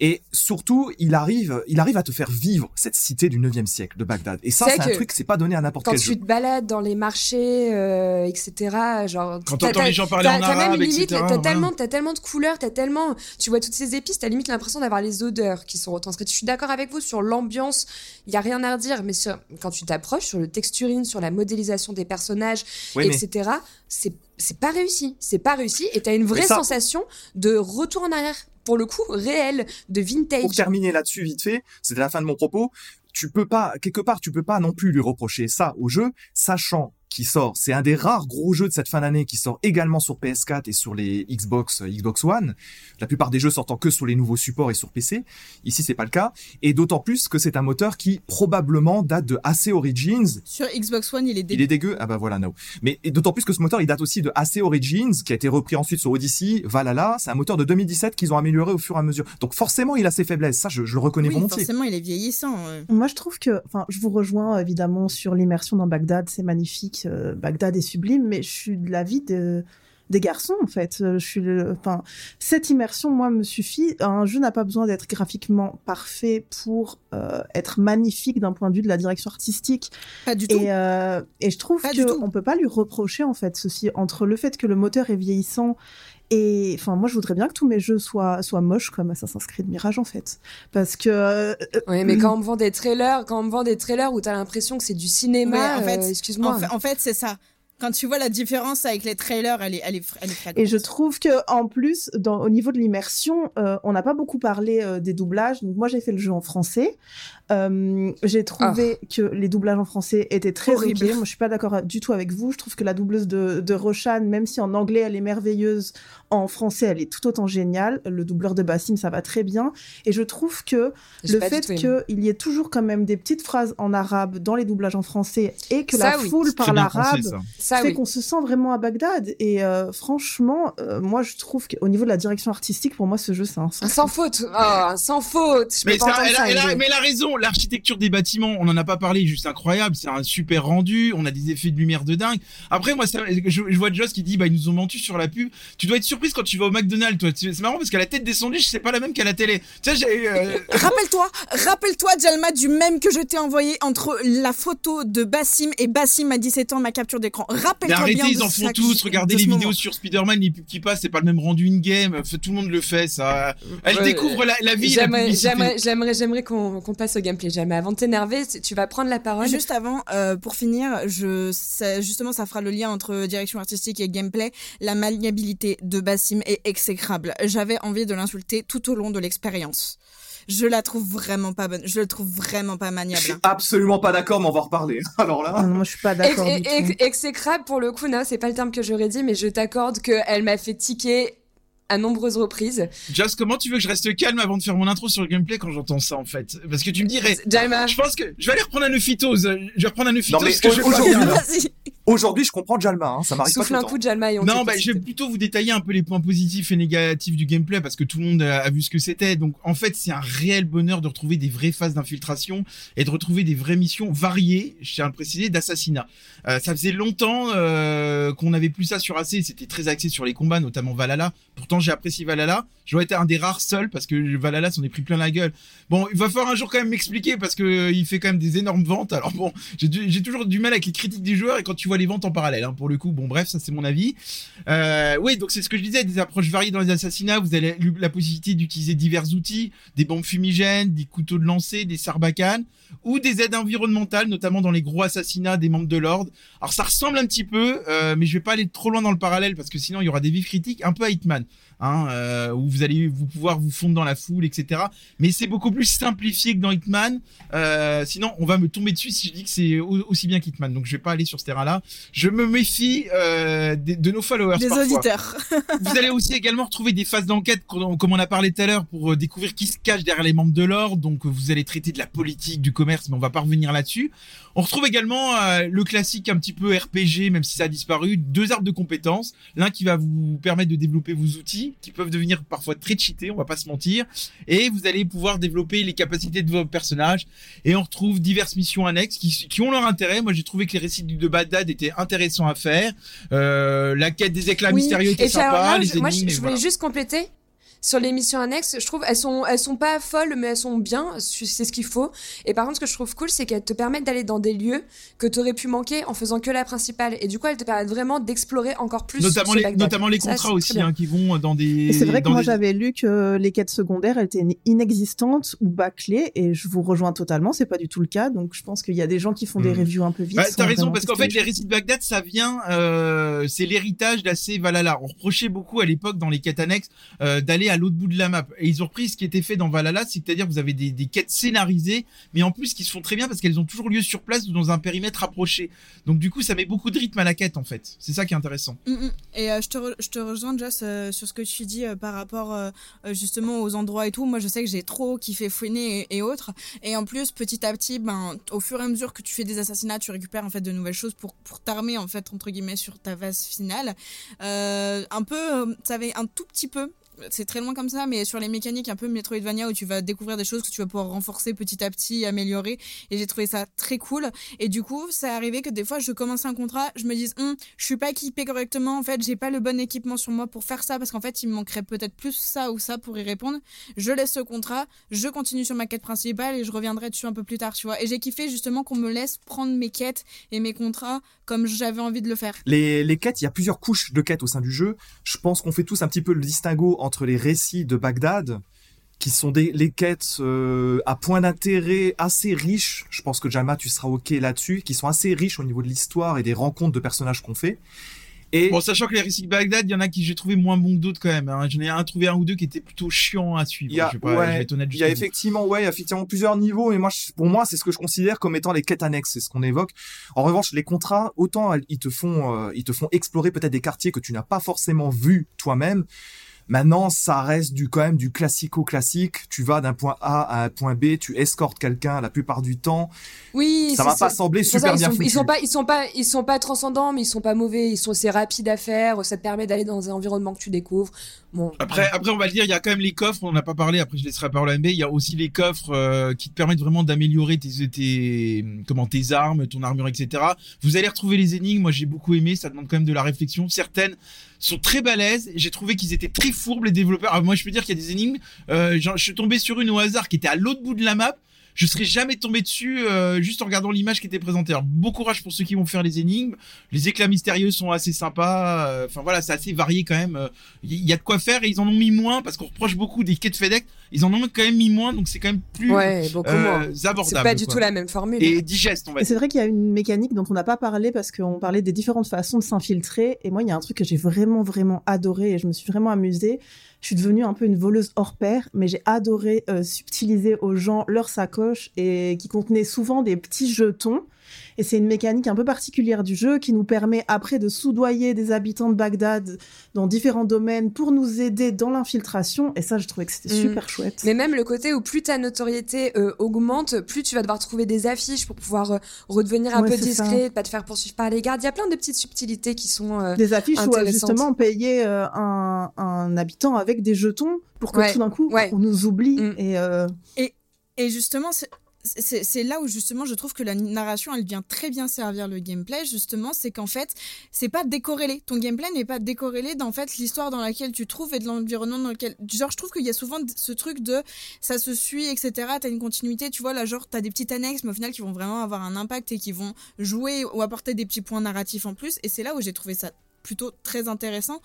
Et surtout, il arrive, il arrive à te faire vivre cette cité du 9e siècle de Bagdad. Et ça, C'est un truc, c'est pas donné à n'importe Quand quel tu jeu. te balades dans les marchés, euh, etc., genre. Quand t'entends les gens parler en t'as même arabe, limite, etc., T'as voilà. tellement, t'as tellement de couleurs, t'as tellement, tu vois toutes ces épices, t'as limite l'impression d'avoir les odeurs qui sont retranscrites. Je suis d'accord avec vous sur l'ambiance, il y a rien à redire, mais sur, quand tu t'approches sur le texturing, sur la modélisation des personnages, Oui, mais etc., c'est c'est pas réussi, c'est pas réussi, et t'as une vraie ça- sensation de retour en arrière, pour le coup réel, de vintage. pour terminer là-dessus vite fait, c'était la fin de mon propos. Tu peux pas, quelque part, tu peux pas non plus lui reprocher ça au jeu, sachant qu'il sort. C'est un des rares gros jeux de cette fin d'année qui sort également sur PS4 et sur les Xbox, euh, Xbox One. La plupart des jeux sortant que sur les nouveaux supports et sur PC. Ici, c'est pas le cas. Et d'autant plus que c'est un moteur qui probablement date de AC Origins, Sur Xbox One, il est il dégueu. est dégueu Ah bah voilà, no. Mais d'autant plus que ce moteur, il date aussi de AC Origins, qui a été repris ensuite sur Odyssey, Valhalla. C'est un moteur de 2017 qu'ils ont amélioré au fur et à mesure. Donc forcément, il a ses faiblesses. Ça, je, je le reconnais Oui, volontiers. forcément, il est vieillissant. euh. Moi, je trouve que, enfin, je vous rejoins évidemment sur l'immersion dans Bagdad, c'est magnifique, euh, Bagdad est sublime, mais je suis de l'avis de, des garçons en fait. Euh, Je suis, le- enfin, cette immersion, moi, me suffit. Un jeu n'a pas besoin d'être graphiquement parfait pour euh, être magnifique d'un point de vue de la direction artistique. Pas du tout. Et, euh, et je trouve qu'on peut pas lui reprocher en fait ceci entre le fait que le moteur est vieillissant et enfin moi je voudrais bien que tous mes jeux soient soient moches comme Assassin's Creed Mirage en fait parce que euh, Oui, mais quand on me vend des trailers, quand on me vend des trailers où t'as l'impression que c'est du cinéma, Ouais, en fait, euh, excuse-moi. En fait, en fait, c'est ça. Quand tu vois la différence avec les trailers, elle est, elle est, elle est. Et je trouve que en plus, dans, au niveau de l'immersion, euh, on n'a pas beaucoup parlé euh, des doublages. Donc moi, j'ai fait le jeu en français. Euh, j'ai trouvé que les doublages en français étaient très Ah. Horrible. ok. Moi, je suis pas d'accord du tout avec vous. Je trouve que la doubleuse de, de Roshan, même si en anglais elle est merveilleuse, en français elle est tout autant géniale. Le doubleur de Bassim, ça va très bien. Et je trouve que le fait qu'il y ait toujours quand même des petites phrases en arabe dans les doublages en français et que Ça, la oui. foule parle arabe ça. Ça, fait oui. qu'on se sent vraiment à Bagdad. Et euh, franchement, euh, moi, je trouve qu'au niveau de la direction artistique, pour moi, ce jeu, c'est un Un sans faute. Oh, un sans faute. Je Mais, ça, entendre elle, ça. a, elle a- MD. mais elle a raison, l'architecture des bâtiments, on en a pas parlé, est juste incroyable, c'est un super rendu, on a des effets de lumière de dingue. Après, moi, ça- je, je vois Joss qui dit, bah, ils nous ont menti sur la pub. Tu dois être surprise quand tu vas au McDonald's, toi. C'est marrant parce qu'à la tête des sandwichs, c'est pas la même qu'à la télé. Tu sais, j'ai, euh, Rappelle-toi, rappelle-toi, Jalma, du même que je t'ai envoyé entre la photo de Bassim et Bassim à 17 ans, ma capture d'écran. Rappelle-toi arrêtez, bien ils de en font tous. Regardez de les vidéos sur Spider-Man, les pubs qui passent, c'est pas le même rendu in-game. Tout le monde le fait, ça. Elle Ouais, découvre la, la vie J'aimerais, publicité. j'aimerais, j'aimerais, j'aimerais qu'on, qu'on passe au gameplay. Jamais. Avant de t'énerver, tu vas prendre la parole. Juste avant, euh, pour finir, je, ça- justement, ça fera le lien entre direction artistique et gameplay. La maniabilité de Bassim est exécrable. J'avais envie de l'insulter tout au long de l'expérience. Je la trouve vraiment pas bonne. Je le trouve vraiment pas Je maniable. suis absolument pas d'accord, mais on va en reparler. Alors là. Non, moi, je suis pas d'accord exécrable pour le coup, non, c'est pas le terme que j'aurais dit, mais je t'accorde qu'elle m'a fait tiquer à nombreuses reprises. Joss, comment tu veux que je reste calme avant de faire mon intro sur le gameplay quand j'entends ça, en fait? Parce que tu me dirais, je pense que je vais aller reprendre un Euphytose. Je vais reprendre un Euphytose mais parce que je aujourd'hui- je comprends Jalma, hein, ça m'arrive pas souffle le un coup de Jalma et on Non, bah, je vais plutôt vous détailler un peu les points positifs et négatifs du gameplay parce que tout le monde a, a vu ce que c'était. Donc, en fait, c'est un réel bonheur de retrouver des vraies phases d'infiltration et de retrouver des vraies missions variées, je tiens à le préciser, d'assassinat. Euh, ça faisait longtemps euh, qu'on n'avait plus ça sur AC. C'était très axé sur les combats, notamment Valhalla. Pourtant, j'ai apprécié Valhalla. J'aurais été un des rares seuls parce que Valhalla s'en est pris plein la gueule. Bon, il va falloir un jour quand même m'expliquer parce que euh, il fait quand même des énormes ventes. Alors bon, j'ai toujours du mal avec les critiques des joueurs et quand tu vois les ventes en parallèle. hein, pour le coup, bon bref, ça c'est mon avis. Euh, oui, donc c'est ce que je disais, des approches variées dans les assassinats. Vous avez la- possibilité d'utiliser divers outils, des bombes fumigènes, des couteaux de lancer, des sarbacanes ou des aides environnementales, notamment dans les gros assassinats des membres de l'ordre. Alors ça ressemble un petit peu, euh, mais je vais pas aller trop loin dans le parallèle parce que sinon il y aura des vives critiques, un peu à Hitman. Hein, euh, où vous allez vous pouvoir vous fondre dans la foule, etc. Mais c'est beaucoup plus simplifié que dans Hitman. Euh, sinon, on va me tomber dessus si je dis que c'est au- aussi bien qu'Hitman. Donc, je vais pas aller sur ce terrain-là. Je me méfie euh, de, nos followers. Des parfois. auditeurs. Vous allez aussi également retrouver des phases d'enquête, comme on a parlé tout à l'heure, pour euh, découvrir qui se cache derrière les membres de l'ordre. Donc, vous allez traiter de la politique, du commerce, mais on va pas revenir là-dessus. On retrouve également euh, le classique un petit peu RPG, même si ça a disparu, deux arbres de compétences. L'un qui va vous permettre de développer vos outils, qui peuvent devenir parfois très cheatés, on va pas se mentir. Et vous allez pouvoir développer les capacités de vos personnages. Et on retrouve diverses missions annexes qui, qui ont leur intérêt. Moi, j'ai trouvé que les récits de Bagdad étaient intéressants à faire. Euh, la quête des éclats Oui. mystérieux était Et sympa. là, les moi, je, voulais voilà. juste compléter sur les missions annexes. Je trouve elles sont elles sont pas folles, mais elles sont bien. C'est ce qu'il faut. Et par contre, ce que je trouve cool, c'est qu'elles te permettent d'aller dans des lieux que tu aurais pu manquer en faisant que la principale. Et du coup, elles te permettent vraiment d'explorer encore plus. notamment les, notamment les contrats aussi hein, qui vont dans des c'est vrai que moi des- j'avais lu que les quêtes secondaires elles étaient inexistantes ou bâclées et je vous rejoins totalement, c'est pas du tout le cas. Donc je pense qu'il y a des gens qui font des Hmm. reviews un peu vite. Bah, t'as raison parce qu'en fait les récits de Bagdad ça vient euh, c'est l'héritage d'AC Valhalla on reprochait beaucoup à l'époque dans les quêtes annexes euh, d'aller à l'autre bout de la map et ils ont repris ce qui était fait dans Valhalla c'est-à-dire vous avez des, quêtes scénarisées mais en plus qui se font très bien parce qu'elles ont toujours lieu sur place ou dans un périmètre rapproché donc du coup ça met beaucoup de rythme à la quête en fait c'est ça qui est intéressant Mm, mm. Et euh, je, te rejoins Joss euh, sur ce que tu dis euh, par rapport justement aux endroits et tout. Moi je sais que j'ai trop kiffé fouiner et, et autres. Et en plus petit à petit, ben, au fur et à mesure que tu fais des assassinats, tu récupères en fait de nouvelles choses pour, pour t'armer en fait entre guillemets sur ta phase finale. Un peu, ça avait un tout petit peu c'est très loin comme ça, mais sur les mécaniques un peu Metroidvania où tu vas découvrir des choses que tu vas pouvoir renforcer petit à petit, améliorer. Et j'ai trouvé ça très cool. Et du coup, ça arrivé que des fois, je commence un contrat, je me dise, Hum, je suis pas équipé correctement, en fait, j'ai pas le bon équipement sur moi pour faire ça, parce qu'en fait, il me manquerait peut-être plus ça ou ça pour y répondre. Je laisse ce contrat, je continue sur ma quête principale et je reviendrai dessus un peu plus tard, tu vois. Et j'ai kiffé justement qu'on me laisse prendre mes quêtes et mes contrats comme j'avais envie de le faire. Les, les quêtes, il y a plusieurs couches de quêtes au sein du jeu. Je pense qu'on fait tous un petit peu le distinguo entre les récits de Bagdad, qui sont des les quêtes euh, à point d'intérêt assez riches. Je pense que Jama, tu seras ok là-dessus, qui sont assez riches au niveau de l'histoire et des rencontres de personnages qu'on fait. Et bon sachant que les récits de Bagdad il y en a qui j'ai trouvé moins bons que d'autres quand même hein. j'en ai un trouvé un ou deux qui étaient plutôt chiants à suivre il y a, je, vais pas, ouais, je vais être honnête il y a jusqu'au bout. effectivement, ouais, il y a effectivement plusieurs niveaux. Et moi, je- pour moi, c'est ce que je considère comme étant les quêtes annexes. C'est ce qu'on évoque. En revanche, les contrats, autant ils te font, euh, ils te font explorer peut-être des quartiers que tu n'as pas forcément vus toi-même. Maintenant, ça reste du quand même du classico-classique. Tu vas d'un point A à un point B, tu escortes quelqu'un la plupart du temps. Oui, Ça c'est m'a pas semblé super ça, ils bien sont, foutu. ils sont pas, ils sont pas, ils sont pas transcendants, mais ils sont pas mauvais. Ils sont, c'est rapide à faire. Ça te permet d'aller dans un environnement que tu découvres. Bon. Après, après, on va le dire, il y a quand même les coffres, on n'a pas parlé, après je laisserai la parole à MB, il y a aussi les coffres euh, qui te permettent vraiment d'améliorer tes, tes, comment, tes armes, ton armure, etc. Vous allez retrouver les énigmes, moi j'ai beaucoup aimé, ça demande quand même de la réflexion. Certaines sont très balèzes, j'ai trouvé qu'ils étaient très fourbes les développeurs. Alors, moi je peux dire qu'il y a des énigmes, euh, je suis tombé sur une au hasard qui était à l'autre bout de la map, je serais jamais tombé dessus euh, juste en regardant l'image qui était présentée. Alors, bon courage pour ceux qui vont faire les énigmes. Les éclats mystérieux sont assez sympas. euh, Enfin voilà, c'est assez varié quand même. Il y a de quoi faire et ils en ont mis moins parce qu'on reproche beaucoup des quêtes FedEx. Ils en ont quand même mis moins, donc c'est quand même plus Ouais, beaucoup euh, moins. abordable. C'est pas du quoi. tout la même formule. Et digeste, on va dire. c'est vrai qu'il y a une mécanique dont on n'a pas parlé parce qu'on parlait des différentes façons de s'infiltrer. Et moi, il y a un truc que j'ai vraiment, vraiment adoré et je me suis vraiment amusée. Je suis devenue un peu une voleuse hors pair, mais j'ai adoré euh, subtiliser aux gens leur sacoche et qui contenait souvent des petits jetons. Et c'est une mécanique un peu particulière du jeu qui nous permet après de soudoyer des habitants de Bagdad dans différents domaines pour nous aider dans l'infiltration. Et ça, je trouvais que c'était Mhm. super chouette. Mais même le côté où plus ta notoriété euh, augmente, plus tu vas devoir trouver des affiches pour pouvoir euh, redevenir un Ouais, peu discret, pas te faire poursuivre par les gardes. Il y a plein de petites subtilités qui sont. euh, des affiches où euh, justement payer euh, un, un habitant avec des jetons pour que Ouais, tout d'un coup ouais. on nous oublie Mm. et euh, Et justement, c'est- là où justement je trouve que la narration elle vient très bien servir le gameplay justement c'est qu'en fait c'est pas décorrélé. Ton gameplay n'est pas décorrélé d'en fait l'histoire dans laquelle tu trouves et de l'environnement dans lequel genre je trouve qu'il y a souvent ce truc de ça se suit etc t'as une continuité tu vois là genre t'as des petites annexes mais au final qui vont vraiment avoir un impact et qui vont jouer ou apporter des petits points narratifs en plus. Et c'est là où j'ai trouvé ça plutôt très intéressant.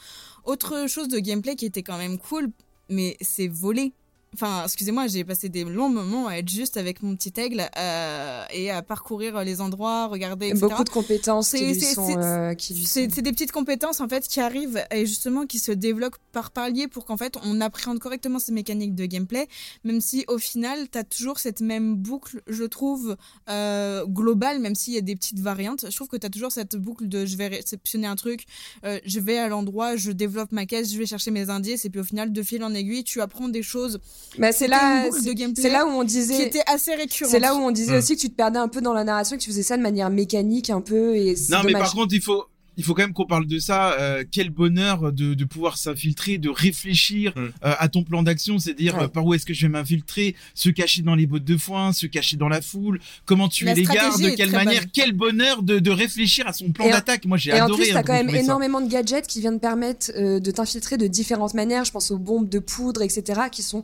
Autre chose de gameplay qui était quand même cool mais c'est voler Enfin, excusez-moi, j'ai passé des longs moments à être juste avec mon petit aigle euh, et à parcourir les endroits, regarder, etc. Beaucoup de compétences qui C'est- lui sont. euh, C'est sont- c'est des petites compétences en fait qui arrivent et justement qui se développent par palier pour qu'en fait on appréhende correctement ces mécaniques de gameplay, même si au final tu as toujours cette même boucle, je trouve, euh, globale, même s'il y a des petites variantes. Je trouve que tu as toujours cette boucle de je vais réceptionner un truc, je vais à l'endroit, je développe ma caisse, je vais chercher mes indices et puis au final de fil en aiguille tu apprends des choses. Bah, c'est là, c'est là où on qui disait. était assez récurrente. C'est là où on disait aussi que tu te perdais un peu dans la narration, que tu faisais ça de manière mécanique un peu et c'est Non, mais par contre, il faut, il faut quand même qu'on parle de ça. euh, quel bonheur de, de pouvoir s'infiltrer, de réfléchir Mm. euh, à ton plan d'action, c'est-à-dire Ouais. euh, par où est-ce que je vais m'infiltrer, se cacher dans les bottes de foin, se cacher dans la foule, comment tuer les gardes, de quelle manière, bonne. quel bonheur de, de réfléchir à son plan d'attaque. Moi, j'ai Et en adoré. plus, hein, t'as quand même ça. énormément de gadgets qui viennent te permettre euh, de t'infiltrer de différentes manières. Je pense aux bombes de poudre, etc., qui sont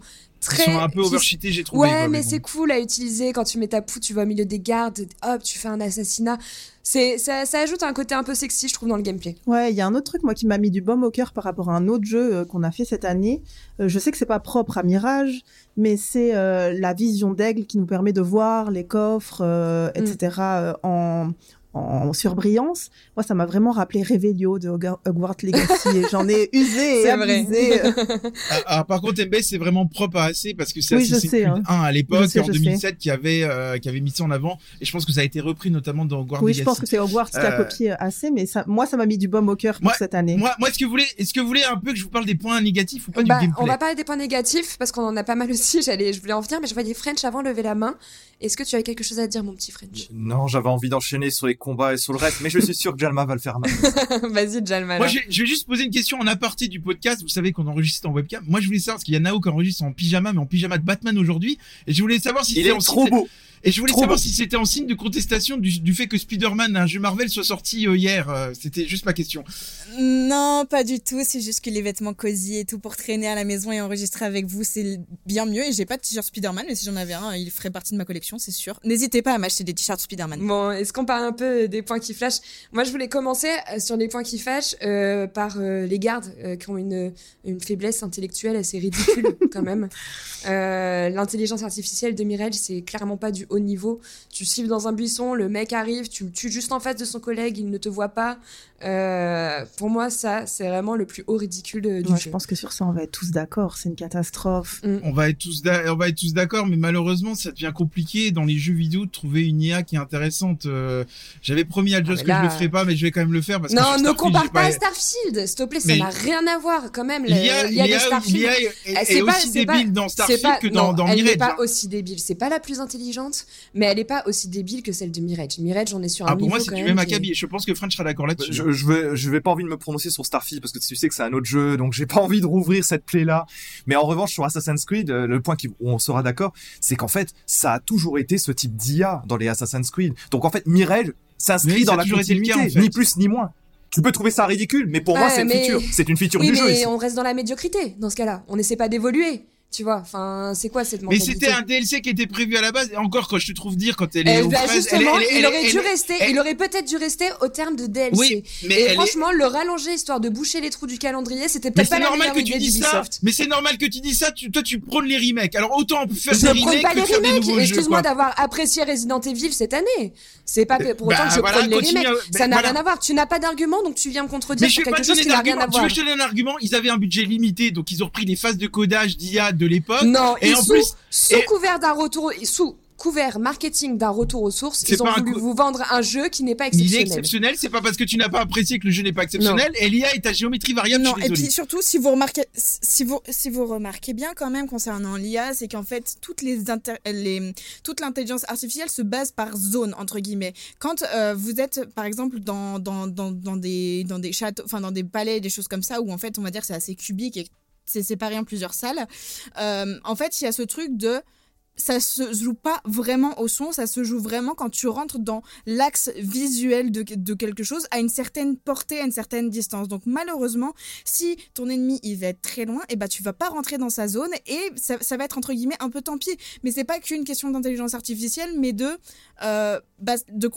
Ils très. sont un peu overcheatés, j'ai trouvé. Ouais, quoi, mais bon. c'est cool à utiliser quand tu mets ta poudre, tu vas au milieu des gardes, hop, tu fais un assassinat. C'est ça, ça ajoute un côté un peu sexy, je trouve, dans le gameplay. Ouais, il y a un autre truc, moi, qui m'a mis du baume au cœur par rapport à un autre jeu euh, qu'on a fait cette année. Euh, je sais que c'est pas propre à Mirage, mais c'est euh, la vision d'aigle qui nous permet de voir les coffres, euh, Mm. etc., euh, en, en surbrillance. Moi, ça m'a vraiment rappelé Revelio de Hogwarts Hogwarts Legacy. et J'en ai usé et C'est vrai. abusé. Ah, par contre, MBS, c'est vraiment propre à AC parce que c'est Oui, Assassin's Creed hein. 1 à l'époque, en je sais. 2007, qui avait, euh, qui avait mis ça en avant. Et je pense que ça a été repris notamment dans Guard Oui, je pense que c'est Hogwarts qui a Euh, copié assez, mais ça, moi, ça m'a mis du baume au cœur pour Moi- cette année. Moi, moi, est-ce que vous voulez, est-ce que vous voulez un peu que je vous parle des points négatifs ou pas Bah, du gameplay on va parler des points négatifs parce qu'on en a pas mal aussi. J'allais, je voulais en venir, mais je voyais French avant lever la main. Est-ce que tu avais quelque chose à dire, mon petit French? Non, j'avais envie d'enchaîner sur les et sur le reste, mais je suis sûr que Jalma va le faire mal. Vas-y, Jalma. Moi, je, je vais juste poser une question en aparté du podcast. Vous savez qu'on enregistre en webcam. Moi, je voulais savoir parce qu'il y a Nao qui enregistre en pyjama, mais en pyjama de Batman aujourd'hui. Et je voulais savoir si Il c'était est en trop beau. Et je voulais Trop savoir si c'était en signe de contestation du, du fait que Spider-Man, un jeu Marvel, soit sorti euh, hier. Euh, C'était juste ma question. Non, pas du tout. C'est juste que les vêtements cosy et tout pour traîner à la maison et enregistrer avec vous, c'est bien mieux. Et j'ai pas de t-shirt Spider-Man, mais si j'en avais un, il ferait partie de ma collection, c'est sûr. N'hésitez pas à m'acheter des t-shirts Spider-Man. Bon, est-ce qu'on parle un peu des points qui flashent? Moi, je voulais commencer euh, sur les points qui fâchent euh, par euh, les gardes euh, qui ont une, une faiblesse intellectuelle assez ridicule quand même. Euh, L'intelligence artificielle de Mirage, c'est clairement pas du haut niveau. Tu siffles dans un buisson, le mec arrive, tu le tues juste en face de son collègue, il ne te voit pas. Euh, pour moi, ça, c'est vraiment le plus haut ridicule euh, du jeu. je pense que sur ça, on va être tous d'accord. C'est une catastrophe. On va être tous, on va être tous d'accord, mais malheureusement, ça devient compliqué dans les jeux vidéo de trouver une IA qui est intéressante. Euh, J'avais promis à Joss mais que là- je le ferais pas, mais je vais quand même le faire parce que Non, sur ne Starfield, compare pas à Starfield, s'il te plaît, ça Mais- n'a rien à voir quand même. L'IA, de Starfield. Eh, est c'est pas- aussi pas- débile dans Starfield pas, que dans, non, dans elle n'est Mirage. pas hein. aussi débile. C'est pas la plus intelligente, mais elle n'est pas aussi débile que celle de Mirage. Mirage, on est sur un Ah, pour niveau moi, c'est du même acabit. Je pense que French sera d'accord là-dessus. Je, vais, je vais pas envie de me prononcer sur Starfield parce que tu sais que c'est un autre jeu, donc j'ai pas envie de rouvrir cette plaie-là. Mais en revanche, sur Assassin's Creed, euh, le point qui, où on sera d'accord, c'est qu'en fait, ça a toujours été ce type d'IA dans les Assassin's Creed. Donc en fait, Mirage s'inscrit Oui, dans la continuité, cas, en fait. ni plus ni moins. Tu peux trouver ça ridicule, mais pour moi, c'est une feature. C'est une feature Oui, du jeu. mais ici. on reste dans la médiocrité dans ce cas-là. On n'essaie pas d'évoluer. Tu vois, enfin, c'est quoi cette Mais mentalité c'était un DLC qui était prévu à la base. Et encore, quand je te trouve dire quand elle Eh est aux ben, fraises, elle elle il aurait dû est- rester, il aurait peut-être dû rester au terme de DLC. Oui, mais Et est- franchement, le rallonger histoire de boucher les trous du calendrier, c'était Mais peut-être pas normal que tu dis ça. Mais c'est normal que tu dis ça. Tu, toi, tu prônes les remakes. Alors autant faire Je des remakes pas que les faire des remakes. nouveaux jeux. Excuse-moi d'avoir apprécié Resident Evil cette année. C'est pas pour autant Bah, que je voilà, prône les remakes. à- Ça n'a voilà. rien à voir. Tu n'as pas d'argument, donc tu viens me contredire Mais je vais pas te donner d'argument. Tu veux voir. que je te donne un argument? Ils avaient un budget limité, donc ils ont repris les phases de codage d'IA de l'époque. Non, Et ils en sous, plus- sous et- couvert d'un retour, sous couvert marketing d'un retour aux sources, ils ont voulu coup- vous vendre un jeu qui n'est pas Mais il est exceptionnel. exceptionnel, c'est pas parce que tu n'as pas apprécié que le jeu n'est pas exceptionnel. Et l'IA est à géométrie variable, Non, et puis surtout, si vous remarquez, si vous, si vous remarquez bien quand même concernant l'IA, c'est qu'en fait, toutes les, inter- les toute l'intelligence artificielle se base par zone, entre guillemets. Quand euh, vous êtes, par exemple, dans, dans, dans, dans, des, dans des châteaux, enfin, dans des palais, des choses comme ça, où en fait, on va dire que c'est assez cubique et c'est séparé en plusieurs salles, euh, en fait, il y a ce truc de ça se joue pas vraiment au son, ça se joue vraiment quand tu rentres dans l'axe visuel de, de quelque chose à une certaine portée, à une certaine distance. Donc malheureusement, si ton ennemi il va être très loin, et bah tu vas pas rentrer dans sa zone et ça, ça va être entre guillemets un peu tant pis. Mais c'est pas qu'une question d'intelligence artificielle, mais de, euh, bah, de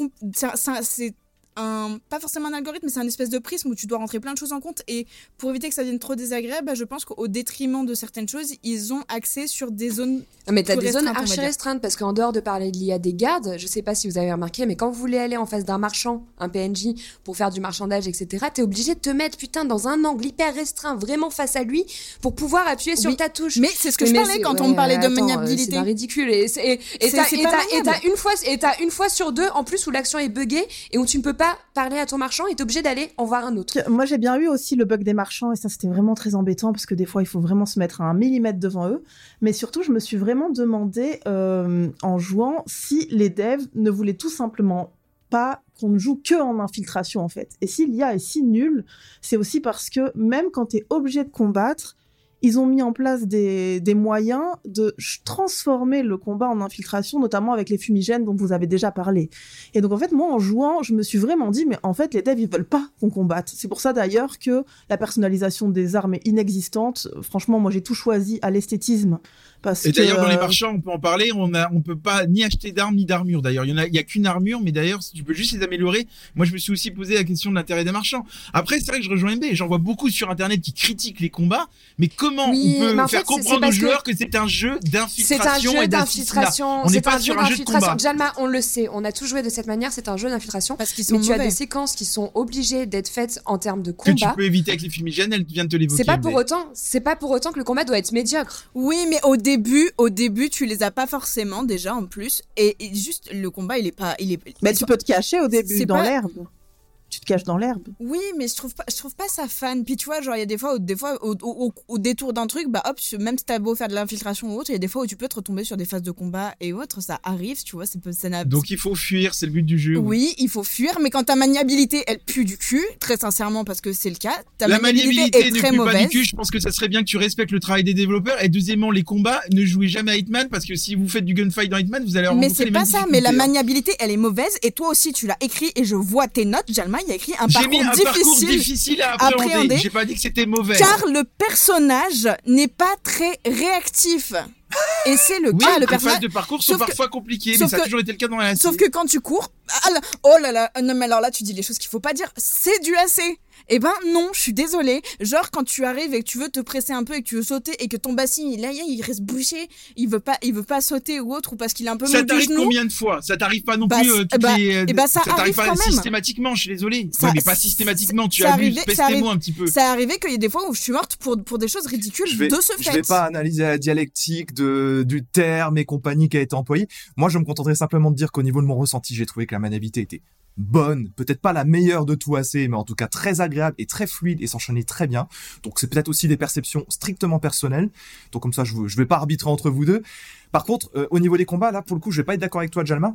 c'est un, pas forcément un algorithme, mais c'est un espèce de prisme où tu dois rentrer plein de choses en compte. Et pour éviter que ça devienne trop désagréable, bah, je pense qu'au détriment de certaines choses, ils ont accès sur des zones. Non, mais t'as des zones archi restreintes parce qu'en dehors de parler de l'IA des gardes, je sais pas si vous avez remarqué, mais quand vous voulez aller en face d'un marchand, un PNJ, pour faire du marchandage, etc., t'es obligé de te mettre putain dans un angle hyper restreint, vraiment face à lui, pour pouvoir appuyer sur Oui, ta touche. Mais c'est ce que je Mais parlais quand ouais, on me parlait de attends, euh, maniabilité. C'est ridicule. Et t'as une fois et t'as une fois sur deux en plus où l'action est buggée et où tu ne peux pas parler à ton marchand et t'es obligé d'aller en voir un autre. Moi, j'ai bien eu aussi le bug des marchands et ça, c'était vraiment très embêtant parce que des fois, il faut vraiment se mettre à un millimètre devant eux. Mais surtout, je me suis vraiment demandé euh, en jouant si les devs ne voulaient tout simplement pas qu'on ne joue que en infiltration en fait. Et si l'IA est si nulle, c'est aussi parce que même quand tu es obligé de combattre, ils ont mis en place des, des moyens de transformer le combat en infiltration, notamment avec les fumigènes dont vous avez déjà parlé. Et donc en fait, moi en jouant, je me suis vraiment dit, mais en fait, les devs, ils veulent pas qu'on combatte. C'est pour ça d'ailleurs que la personnalisation des armes est inexistante. Franchement, moi j'ai tout choisi à l'esthétisme. Parce Et que, d'ailleurs, dans les euh, marchands, on peut en parler. On a, on peut pas ni acheter d'armes ni d'armure. D'ailleurs, il y en a, il y a qu'une armure, mais d'ailleurs, si tu peux juste les améliorer. Moi, je me suis aussi posé la question de l'intérêt des marchands. Après, c'est vrai que je rejoins MB. J'en vois beaucoup sur Internet qui critiquent les combats. Mais comment Oui, on peut faire fait, comprendre aux que joueurs que, c'est un jeu C'est un d'infiltration jeu d'infiltration. On n'est C'est pas un jeu sur un jeu de d'infiltration. combat. Jalma, on le sait. On a tous joué de cette manière. C'est un jeu d'infiltration. Parce qu'ils sont Mais tu as des séquences qui sont obligées d'être faites en termes de Que tu combat. peux éviter avec les fumigènes. Elle vient de te l'évoquer. C'est pas pour autant, c'est pas pour autant que le combat doit être médiocre. Oui, mais au début, au début, tu les as pas forcément déjà en plus, et, et juste le combat, il est pas, il est. Mais tu peux te cacher au début C'est dans pas- l'herbe. Tu te caches dans l'herbe. Oui, mais je trouve pas, je trouve pas ça fan. Puis tu vois, genre il y a des fois, où, des fois au, au, au- au détour d'un truc, bah hop, même si t'as beau faire de l'infiltration ou autre, il y a des fois où tu peux te retomber sur des phases de combat et autres, ça arrive, tu vois, c'est peu- ça Donc, il faut fuir. C'est le but du jeu. Oui, il faut fuir, mais quand ta maniabilité, elle pue du cul, très sincèrement, parce que c'est le cas, ta La maniabilité, maniabilité est ne très pue pas mauvaise. du cul. Je pense que ça serait bien que tu respectes le travail des développeurs. Et deuxièmement, les combats, ne jouez jamais à Hitman parce que si vous faites du gunfight dans Hitman, vous allez Mais rencontrer c'est pas ça, mais la hein. maniabilité, elle est mauvaise, et toi aussi tu l'as écrit, et je vois tes notes, Jalma, il y a écrit un J'ai mis parcours un parcours difficile. difficile à appréhender. appréhender. J'ai pas dit que c'était mauvais. Car le personnage n'est pas très réactif. Et c'est le oui, cas, le les personnage. phases de parcours sont Sauf que- parfois compliquées, mais ça a que- toujours été le cas dans la Sauf que quand tu cours, ah là, oh là là, non mais alors là tu dis les choses qu'il faut pas dire, c'est du AC. Eh ben non, je suis désolée. Genre quand tu arrives et que tu veux te presser un peu et que tu veux sauter et que ton bassin il, là, il reste bouché, il veut pas, il veut pas sauter ou autre ou parce qu'il est un peu ça t'arrive combien de fois? Ça t'arrive pas non Bah, plus euh, toutes bah, les. euh, eh ben, ça t'arrive arrive pas quand même. systématiquement, je suis désolé. Ça- ouais, mais pas systématiquement. Tu ça abuses. ça Pestez-moi arrive- un petit peu. Ça arrivé qu'il y a des fois où je suis morte pour, pour des choses ridicules je vais, de ce je fait. vais pas analyser la dialectique de, du terme et compagnie qui a été employé. Moi, je me contenterai simplement de dire qu'au niveau de mon ressenti, j'ai trouvé que la maniabilité était bonne, peut-être pas la meilleure de tout assez, mais en tout cas très agréable et très fluide et s'enchaînait très bien. Donc c'est peut-être aussi des perceptions strictement personnelles. Donc comme ça, je, je vais pas arbitrer entre vous deux. Par contre, euh, au niveau des combats, là, pour le coup, je vais pas être d'accord avec toi, Jalma.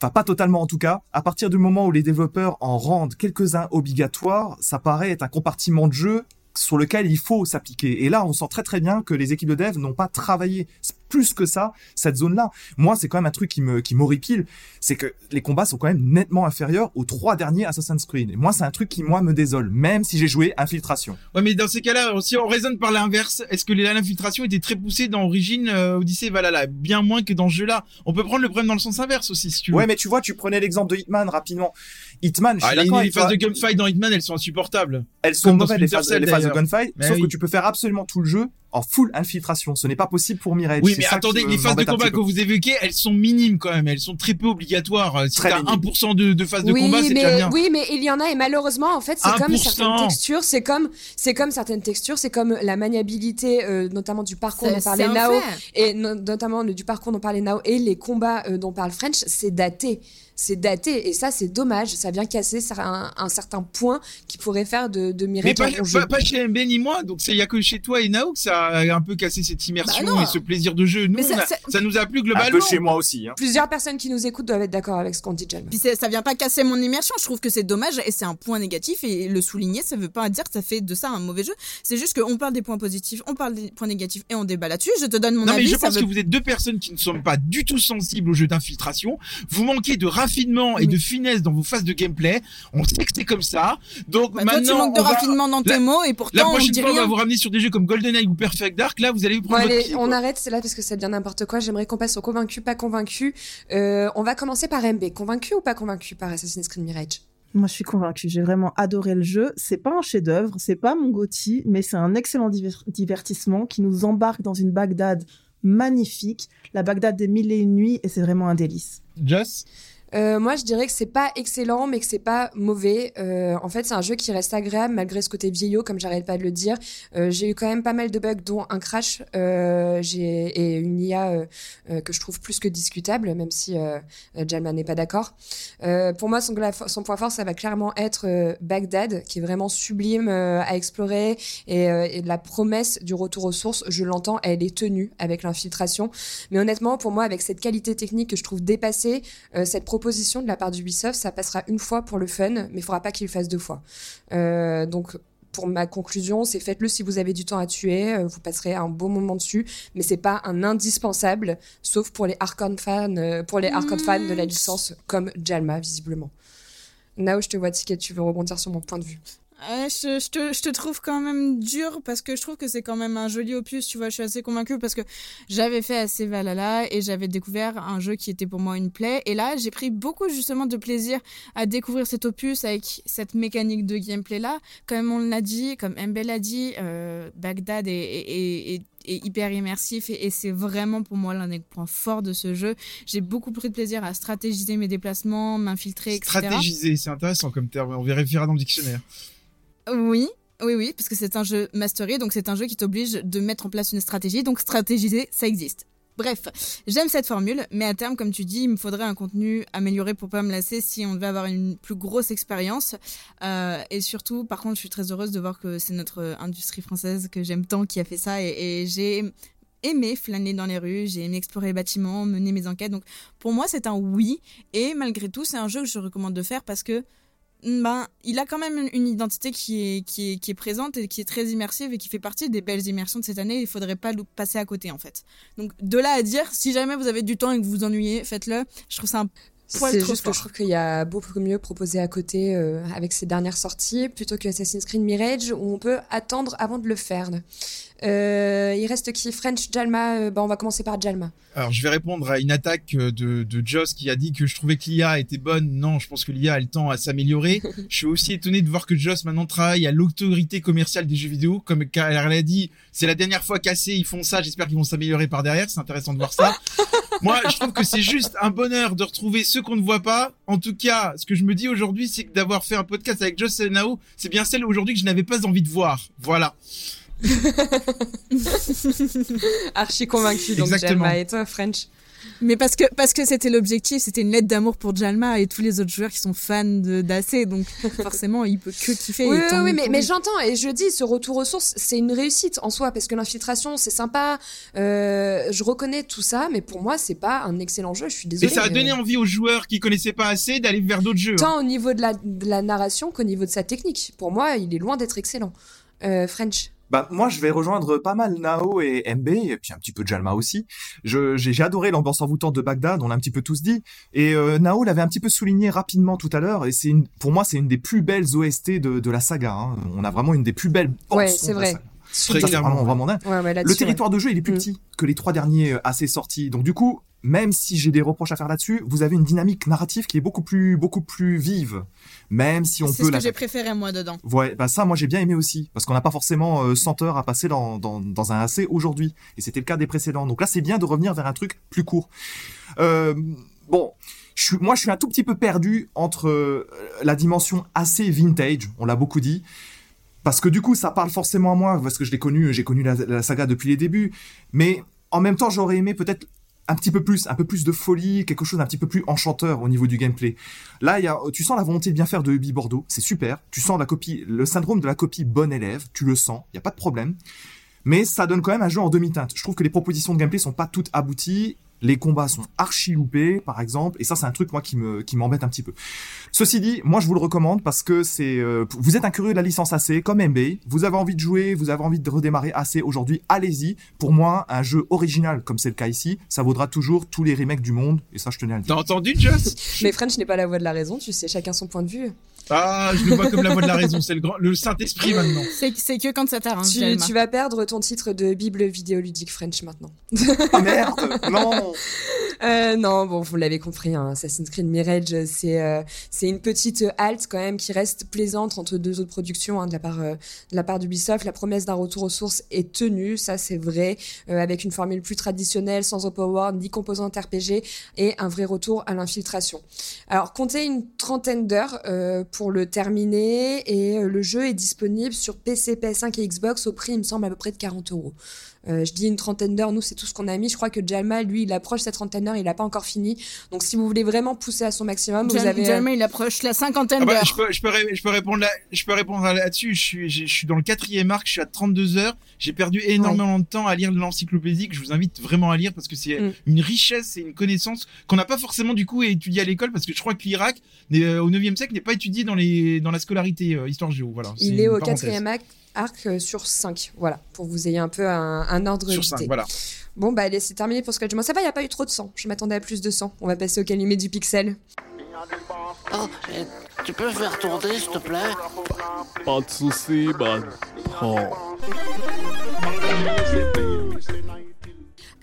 Enfin, pas totalement en tout cas. À partir du moment où les développeurs en rendent quelques-uns obligatoires, ça paraît être un compartiment de jeu sur lequel il faut s'appliquer. Et là, on sent très très bien que les équipes de dev n'ont pas travaillé plus que ça cette zone-là. Moi, c'est quand même un truc qui me qui m'horripile, c'est que les combats sont quand même nettement inférieurs aux trois derniers Assassin's Creed. Et moi, c'est un truc qui moi me désole, même si j'ai joué Infiltration. Ouais, mais dans ces cas-là, si on raisonne par l'inverse, est-ce que l'infiltration était très poussée dans Origin, euh, Odyssey, Valhalla Bien moins que dans ce jeu-là. On peut prendre le problème dans le sens inverse aussi, si tu veux. Ouais, mais tu vois, tu prenais l'exemple de Hitman rapidement. Hitman, je Ah, suis les, phases de gunfight dans Hitman, elles sont insupportables. elles sont mauvaises les phases, les phases de gunfight, Mais sauf oui. que tu peux faire absolument tout le jeu en full infiltration. Ce n'est pas possible pour Mirage. Oui, C'est mais attendez, les phases de combat que vous évoquez, elles sont minimes quand même. Elles sont très peu obligatoires. Si Très t'as minimes. 1% de, de phases de combat, c'est déjà bien. oui, mais il y en a et malheureusement, en fait, c'est comme 1%. certaines textures, c'est comme c'est comme certaines textures, c'est comme la maniabilité, euh, notamment du parcours C'est- dont parlait c'est Nao et no- notamment le- du parcours dont parlait Nao et les combats euh, dont parle French, c'est daté. C'est daté et ça c'est dommage, ça vient casser un, un certain point qui pourrait faire de, de Mais pas, pas, pas chez MB ni moi, donc il y a que chez toi et Nao que ça a un peu cassé cette immersion Bah non. et ce plaisir de jeu. Nous, Mais ça- on a- ça- ça nous a plu Un globalement. peu chez moi aussi. Hein. Plusieurs personnes qui nous écoutent doivent être d'accord avec ce qu'on dit, Jalma. Puis ça vient pas casser mon immersion. Je trouve que c'est dommage et c'est un point négatif. Et le souligner, ça veut pas dire que ça fait de ça un mauvais jeu. C'est juste qu'on parle des points positifs, on parle des points négatifs et on débat là-dessus. Je te donne mon Non, mais avis. je pense veut- que vous êtes deux personnes qui ne sont pas du tout sensibles au jeu d'infiltration. Vous manquez de raffinement et Oui. de finesse dans vos phases de gameplay. On sait que c'est comme ça. Donc Bah, toi, maintenant, tu manques de on va- raffinement dans tes la- mots et la pourtant on prochaine dit fois, on va vous ramener sur des jeux comme GoldenEye ou Perfect Dark. Là, vous allez vous Bon, prendre votre allez, pied, on quoi. arrête, c'est là parce que ça devient n'importe quoi. J'aimerais qu'on passe au convaincu, pas convaincu. Euh, on va commencer par MB. Convaincu ou pas convaincu par Assassin's Creed Mirage? Moi, je suis convaincue. J'ai vraiment adoré le jeu. C'est pas un chef-d'œuvre, c'est pas mon Gotti, mais c'est un excellent diver- divertissement qui nous embarque dans une Bagdad magnifique, la Bagdad des mille et une nuits, et c'est vraiment un délice. Joss? Euh, moi, je dirais que c'est pas excellent, mais que c'est pas mauvais. Euh, en fait, c'est un jeu qui reste agréable malgré ce côté vieillot, comme j'arrête pas de le dire. Euh, j'ai eu quand même pas mal de bugs, dont un crash euh, et une IA euh, euh, que je trouve plus que discutable, même si euh, Jalma n'est pas d'accord. Pour moi, son, son point fort, ça va clairement être Bagdad, qui est vraiment sublime à explorer, et, et la promesse du retour aux sources, je l'entends, elle est tenue avec l'infiltration. Mais honnêtement, pour moi, avec cette qualité technique que je trouve dépassée, cette de la part d'Ubisoft, ça passera une fois pour le fun, mais il faudra pas qu'il le fasse deux fois. Euh, donc, pour ma conclusion, c'est faites-le si vous avez du temps à tuer, euh, vous passerez un beau moment dessus, mais c'est pas un indispensable, sauf pour les hardcore fans, euh, pour les hardcore fans de la licence comme Jalma visiblement. Nao, je te vois ticket, tu veux rebondir sur mon point de vue? Je, te, trouve quand même dur parce que je trouve que c'est quand même un joli opus, tu vois, je suis assez convaincue parce que j'avais fait assez Valhalla et j'avais découvert un jeu qui était pour moi une plaie et là j'ai pris beaucoup justement de plaisir à découvrir cet opus avec cette mécanique de gameplay là. Comme on l'a dit, comme Mbel l'a dit, euh, Bagdad est, hyper immersif et, et c'est vraiment pour moi l'un des points forts de ce jeu. J'ai beaucoup pris de plaisir à stratégiser mes déplacements, m'infiltrer, etc. Stratégiser, c'est intéressant comme terme. On vérifiera dans le dictionnaire. Oui, oui, oui, parce que c'est un jeu mastery, donc c'est un jeu qui t'oblige de mettre en place une stratégie, donc stratégiser, ça existe. Bref, j'aime cette formule, mais à terme, comme tu dis, il me faudrait un contenu amélioré pour pas me lasser si on devait avoir une plus grosse expérience. Euh, et surtout, par contre, je suis très heureuse de voir que c'est notre industrie française que j'aime tant qui a fait ça, et, et j'ai aimé flâner dans les rues, j'ai aimé explorer les bâtiments, mener mes enquêtes. Donc pour moi, c'est un oui, et malgré tout, c'est un jeu que je recommande de faire parce que ben, il a quand même une identité qui est, qui, est, qui est présente et qui est très immersive et qui fait partie des belles immersions de cette année. Il faudrait pas passer à côté, en fait. Donc, de là à dire, si jamais vous avez du temps et que vous vous ennuyez, faites-le. Je trouve ça un poil C'est juste fort. que je trouve qu'il y a beaucoup mieux proposé à côté euh, avec ces dernières sorties plutôt que Assassin's Creed Mirage où on peut attendre avant de le faire. Euh, il reste qui? French Jalma euh, bah, On va commencer par Jalma. Alors, je vais répondre à une attaque euh, de, de Joss qui a dit que je trouvais que l'IA était bonne. Non, je pense que l'IA a le temps à s'améliorer. je suis aussi étonné de voir que Joss maintenant travaille à l'autorité commerciale des jeux vidéo. Comme car elle a dit, c'est la dernière fois cassé, ils font ça, j'espère qu'ils vont s'améliorer par derrière. C'est intéressant de voir ça. Moi, je trouve que c'est juste un bonheur de retrouver ceux qu'on ne voit pas. En tout cas, ce que je me dis aujourd'hui, c'est que d'avoir fait un podcast avec Joss et Nao, c'est bien celle aujourd'hui que je n'avais pas envie de voir. Voilà. Archi convaincu donc Exactement. Jalma et toi French. Mais parce que parce que c'était l'objectif, c'était une lettre d'amour pour Jalma et tous les autres joueurs qui sont fans de d'AC, donc forcément il peut que kiffer. Oui, et oui, mais, j'entends et je dis, ce retour aux sources, c'est une réussite en soi parce que l'infiltration, c'est sympa. Euh, je reconnais tout ça, mais pour moi, c'est pas un excellent jeu. Je suis Et désolée. ça a mais- donné envie aux joueurs qui connaissaient pas assez d'aller vers d'autres jeux. hein. tant au niveau de la, de la narration qu'au niveau de sa technique. Pour moi, il est loin d'être excellent. Euh, French. Bah, moi, je vais rejoindre pas mal Nao et MB, et puis un petit peu Jalma aussi. Je, j'ai, adoré l'ambiance envoûtante de Bagdad, on l'a un petit peu tous dit. Et euh, Nao l'avait un petit peu souligné rapidement tout à l'heure, et c'est une, pour moi, c'est une des plus belles OST de, de la saga. Hein. On a vraiment une des plus belles Ouais, c'est vrai. Très c'est clairement. vraiment, vraiment dingue. Ouais, ouais, Le territoire de jeu, il est plus Mm. petit que les trois derniers euh, assez sortis. Donc du coup, même si j'ai des reproches à faire là-dessus, vous avez une dynamique narrative qui est beaucoup plus, beaucoup plus vive. Même si on C'est peut ce la que j'ai préféré moi dedans. Ouais, bah ça, moi j'ai bien aimé aussi, parce qu'on n'a pas forcément euh, 100 heures à passer dans, dans, dans un AC aujourd'hui, et c'était le cas des précédents. Donc là, c'est bien de revenir vers un truc plus court. Euh, bon, je suis, moi je suis un tout petit peu perdu entre euh, la dimension assez vintage, on l'a beaucoup dit, parce que du coup ça parle forcément à moi, parce que je l'ai connu, j'ai connu la, saga depuis les débuts, mais en même temps j'aurais aimé peut-être un petit peu plus, un peu plus de folie, quelque chose d'un petit peu plus enchanteur au niveau du gameplay. Là, y a, tu sens la volonté de bien faire de Ubi Bordeaux, c'est super. Tu sens la copie, le syndrome de la copie bon élève, tu le sens, il y a pas de problème. Mais ça donne quand même un jeu en demi-teinte. Je trouve que les propositions de gameplay sont pas toutes abouties. Les combats sont archi loupés, par exemple, et ça c'est un truc moi qui me qui m'embête un petit peu. Ceci dit, moi je vous le recommande parce que c'est euh, vous êtes un curieux de la licence AC comme MB, vous avez envie de jouer, vous avez envie de redémarrer AC aujourd'hui, allez-y. Pour moi, un jeu original comme c'est le cas ici, ça vaudra toujours tous les remakes du monde et ça je tenais à le dire. T'as entendu, Joss? Mais French n'est pas la voix de la raison, tu sais, chacun son point de vue. Ah, je le vois comme la voix de la raison. C'est le grand, le Saint-Esprit maintenant. C'est c'est que quand ça t'arrange. tu, tu vas perdre ton titre de Bible vidéoludique French maintenant. Ah merde, non. Euh, non, bon, vous l'avez compris, hein, Assassin's Creed Mirage, c'est euh, c'est une petite halte quand même qui reste plaisante entre deux autres productions hein, de la part euh, de la part d'Ubisoft. La promesse d'un retour aux sources est tenue, ça c'est vrai, euh, avec une formule plus traditionnelle, sans open world ni composante RPG et un vrai retour à l'infiltration. Alors, comptez une trentaine d'heures euh, pour le terminer et euh, le jeu est disponible sur PC, PS5 et Xbox au prix, il me semble, à peu près de 40 euros. Euh, je dis une trentaine d'heures, nous c'est tout ce qu'on a mis. Je crois que Jalma, lui, il approche cette trentaine d'heures, il n'a pas encore fini. Donc si vous voulez vraiment pousser à son maximum, vous avez... euh, Jalma, il approche la cinquantaine Ah bah, d'heures. je, peux, je, peux, ré- je peux répondre là, je peux répondre là-dessus. Je suis, je suis dans le quatrième arc, je suis à 32 heures. J'ai perdu énormément de temps à lire l'encyclopédie que je vous invite vraiment à lire parce que c'est Mm. une richesse et une connaissance qu'on n'a pas forcément du coup étudié à l'école parce que je crois que l'Irak euh, au 9e siècle n'est pas étudié dans les dans la scolarité euh, histoire géo. Voilà. il est une au quatrième arc, arc euh, sur 5. Voilà, pour vous ayez un peu un, un ordre Sur d'idée. 5, voilà. Bon, bah allez, c'est terminé pour Scratch. Moi, ça va, il n'y a pas eu trop de sang. Je m'attendais à plus de sang. On va passer au calumet du pixel. Oh, tu peux faire tourner, s'il te plaît? Pas de soucis, man. Prends.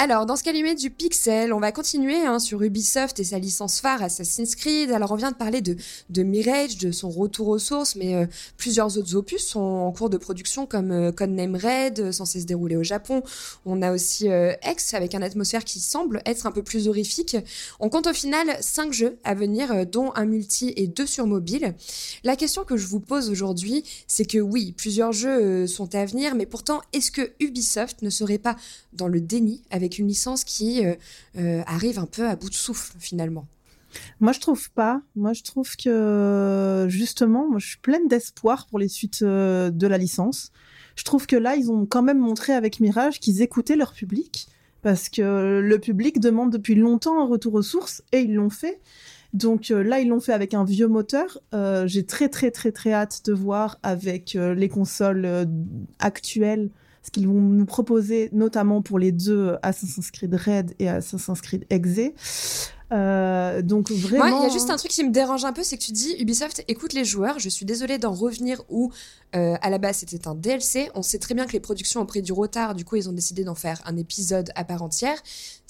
Alors, dans ce calumet du Pixel, on va continuer hein, sur Ubisoft et sa licence phare Assassin's Creed. Alors, on vient de parler de, Mirage, de son retour aux sources, mais euh, plusieurs autres opus sont en cours de production, comme euh, Codename Red, euh, censé se dérouler au Japon. On a aussi euh, X, avec une atmosphère qui semble être un peu plus horrifique. On compte au final cinq jeux à venir, dont un multi et deux sur mobile. La question que je vous pose aujourd'hui, c'est que oui, plusieurs jeux sont à venir, mais pourtant, est-ce que Ubisoft ne serait pas dans le déni avec une licence qui euh, euh, arrive un peu à bout de souffle finalement Moi, je trouve pas. Moi, je trouve que justement, je suis pleine d'espoir pour les suites euh, de la licence. Je trouve que là, ils ont quand même montré avec Mirage qu'ils écoutaient leur public parce que le public demande depuis longtemps un retour aux sources et ils l'ont fait. Donc là, ils l'ont fait avec un vieux moteur. J'ai très très très très hâte de voir avec les consoles actuelles ce qu'ils vont nous proposer, notamment pour les deux Assassin's Creed Red et Assassin's Creed Exe. Euh, donc vraiment. Moi, il y a juste un truc qui me dérange un peu, c'est que tu dis Ubisoft écoute les joueurs. Je suis désolée d'en revenir où euh, à la base c'était un DLC. On sait très bien que les productions ont pris du retard, du coup ils ont décidé d'en faire un épisode à part entière.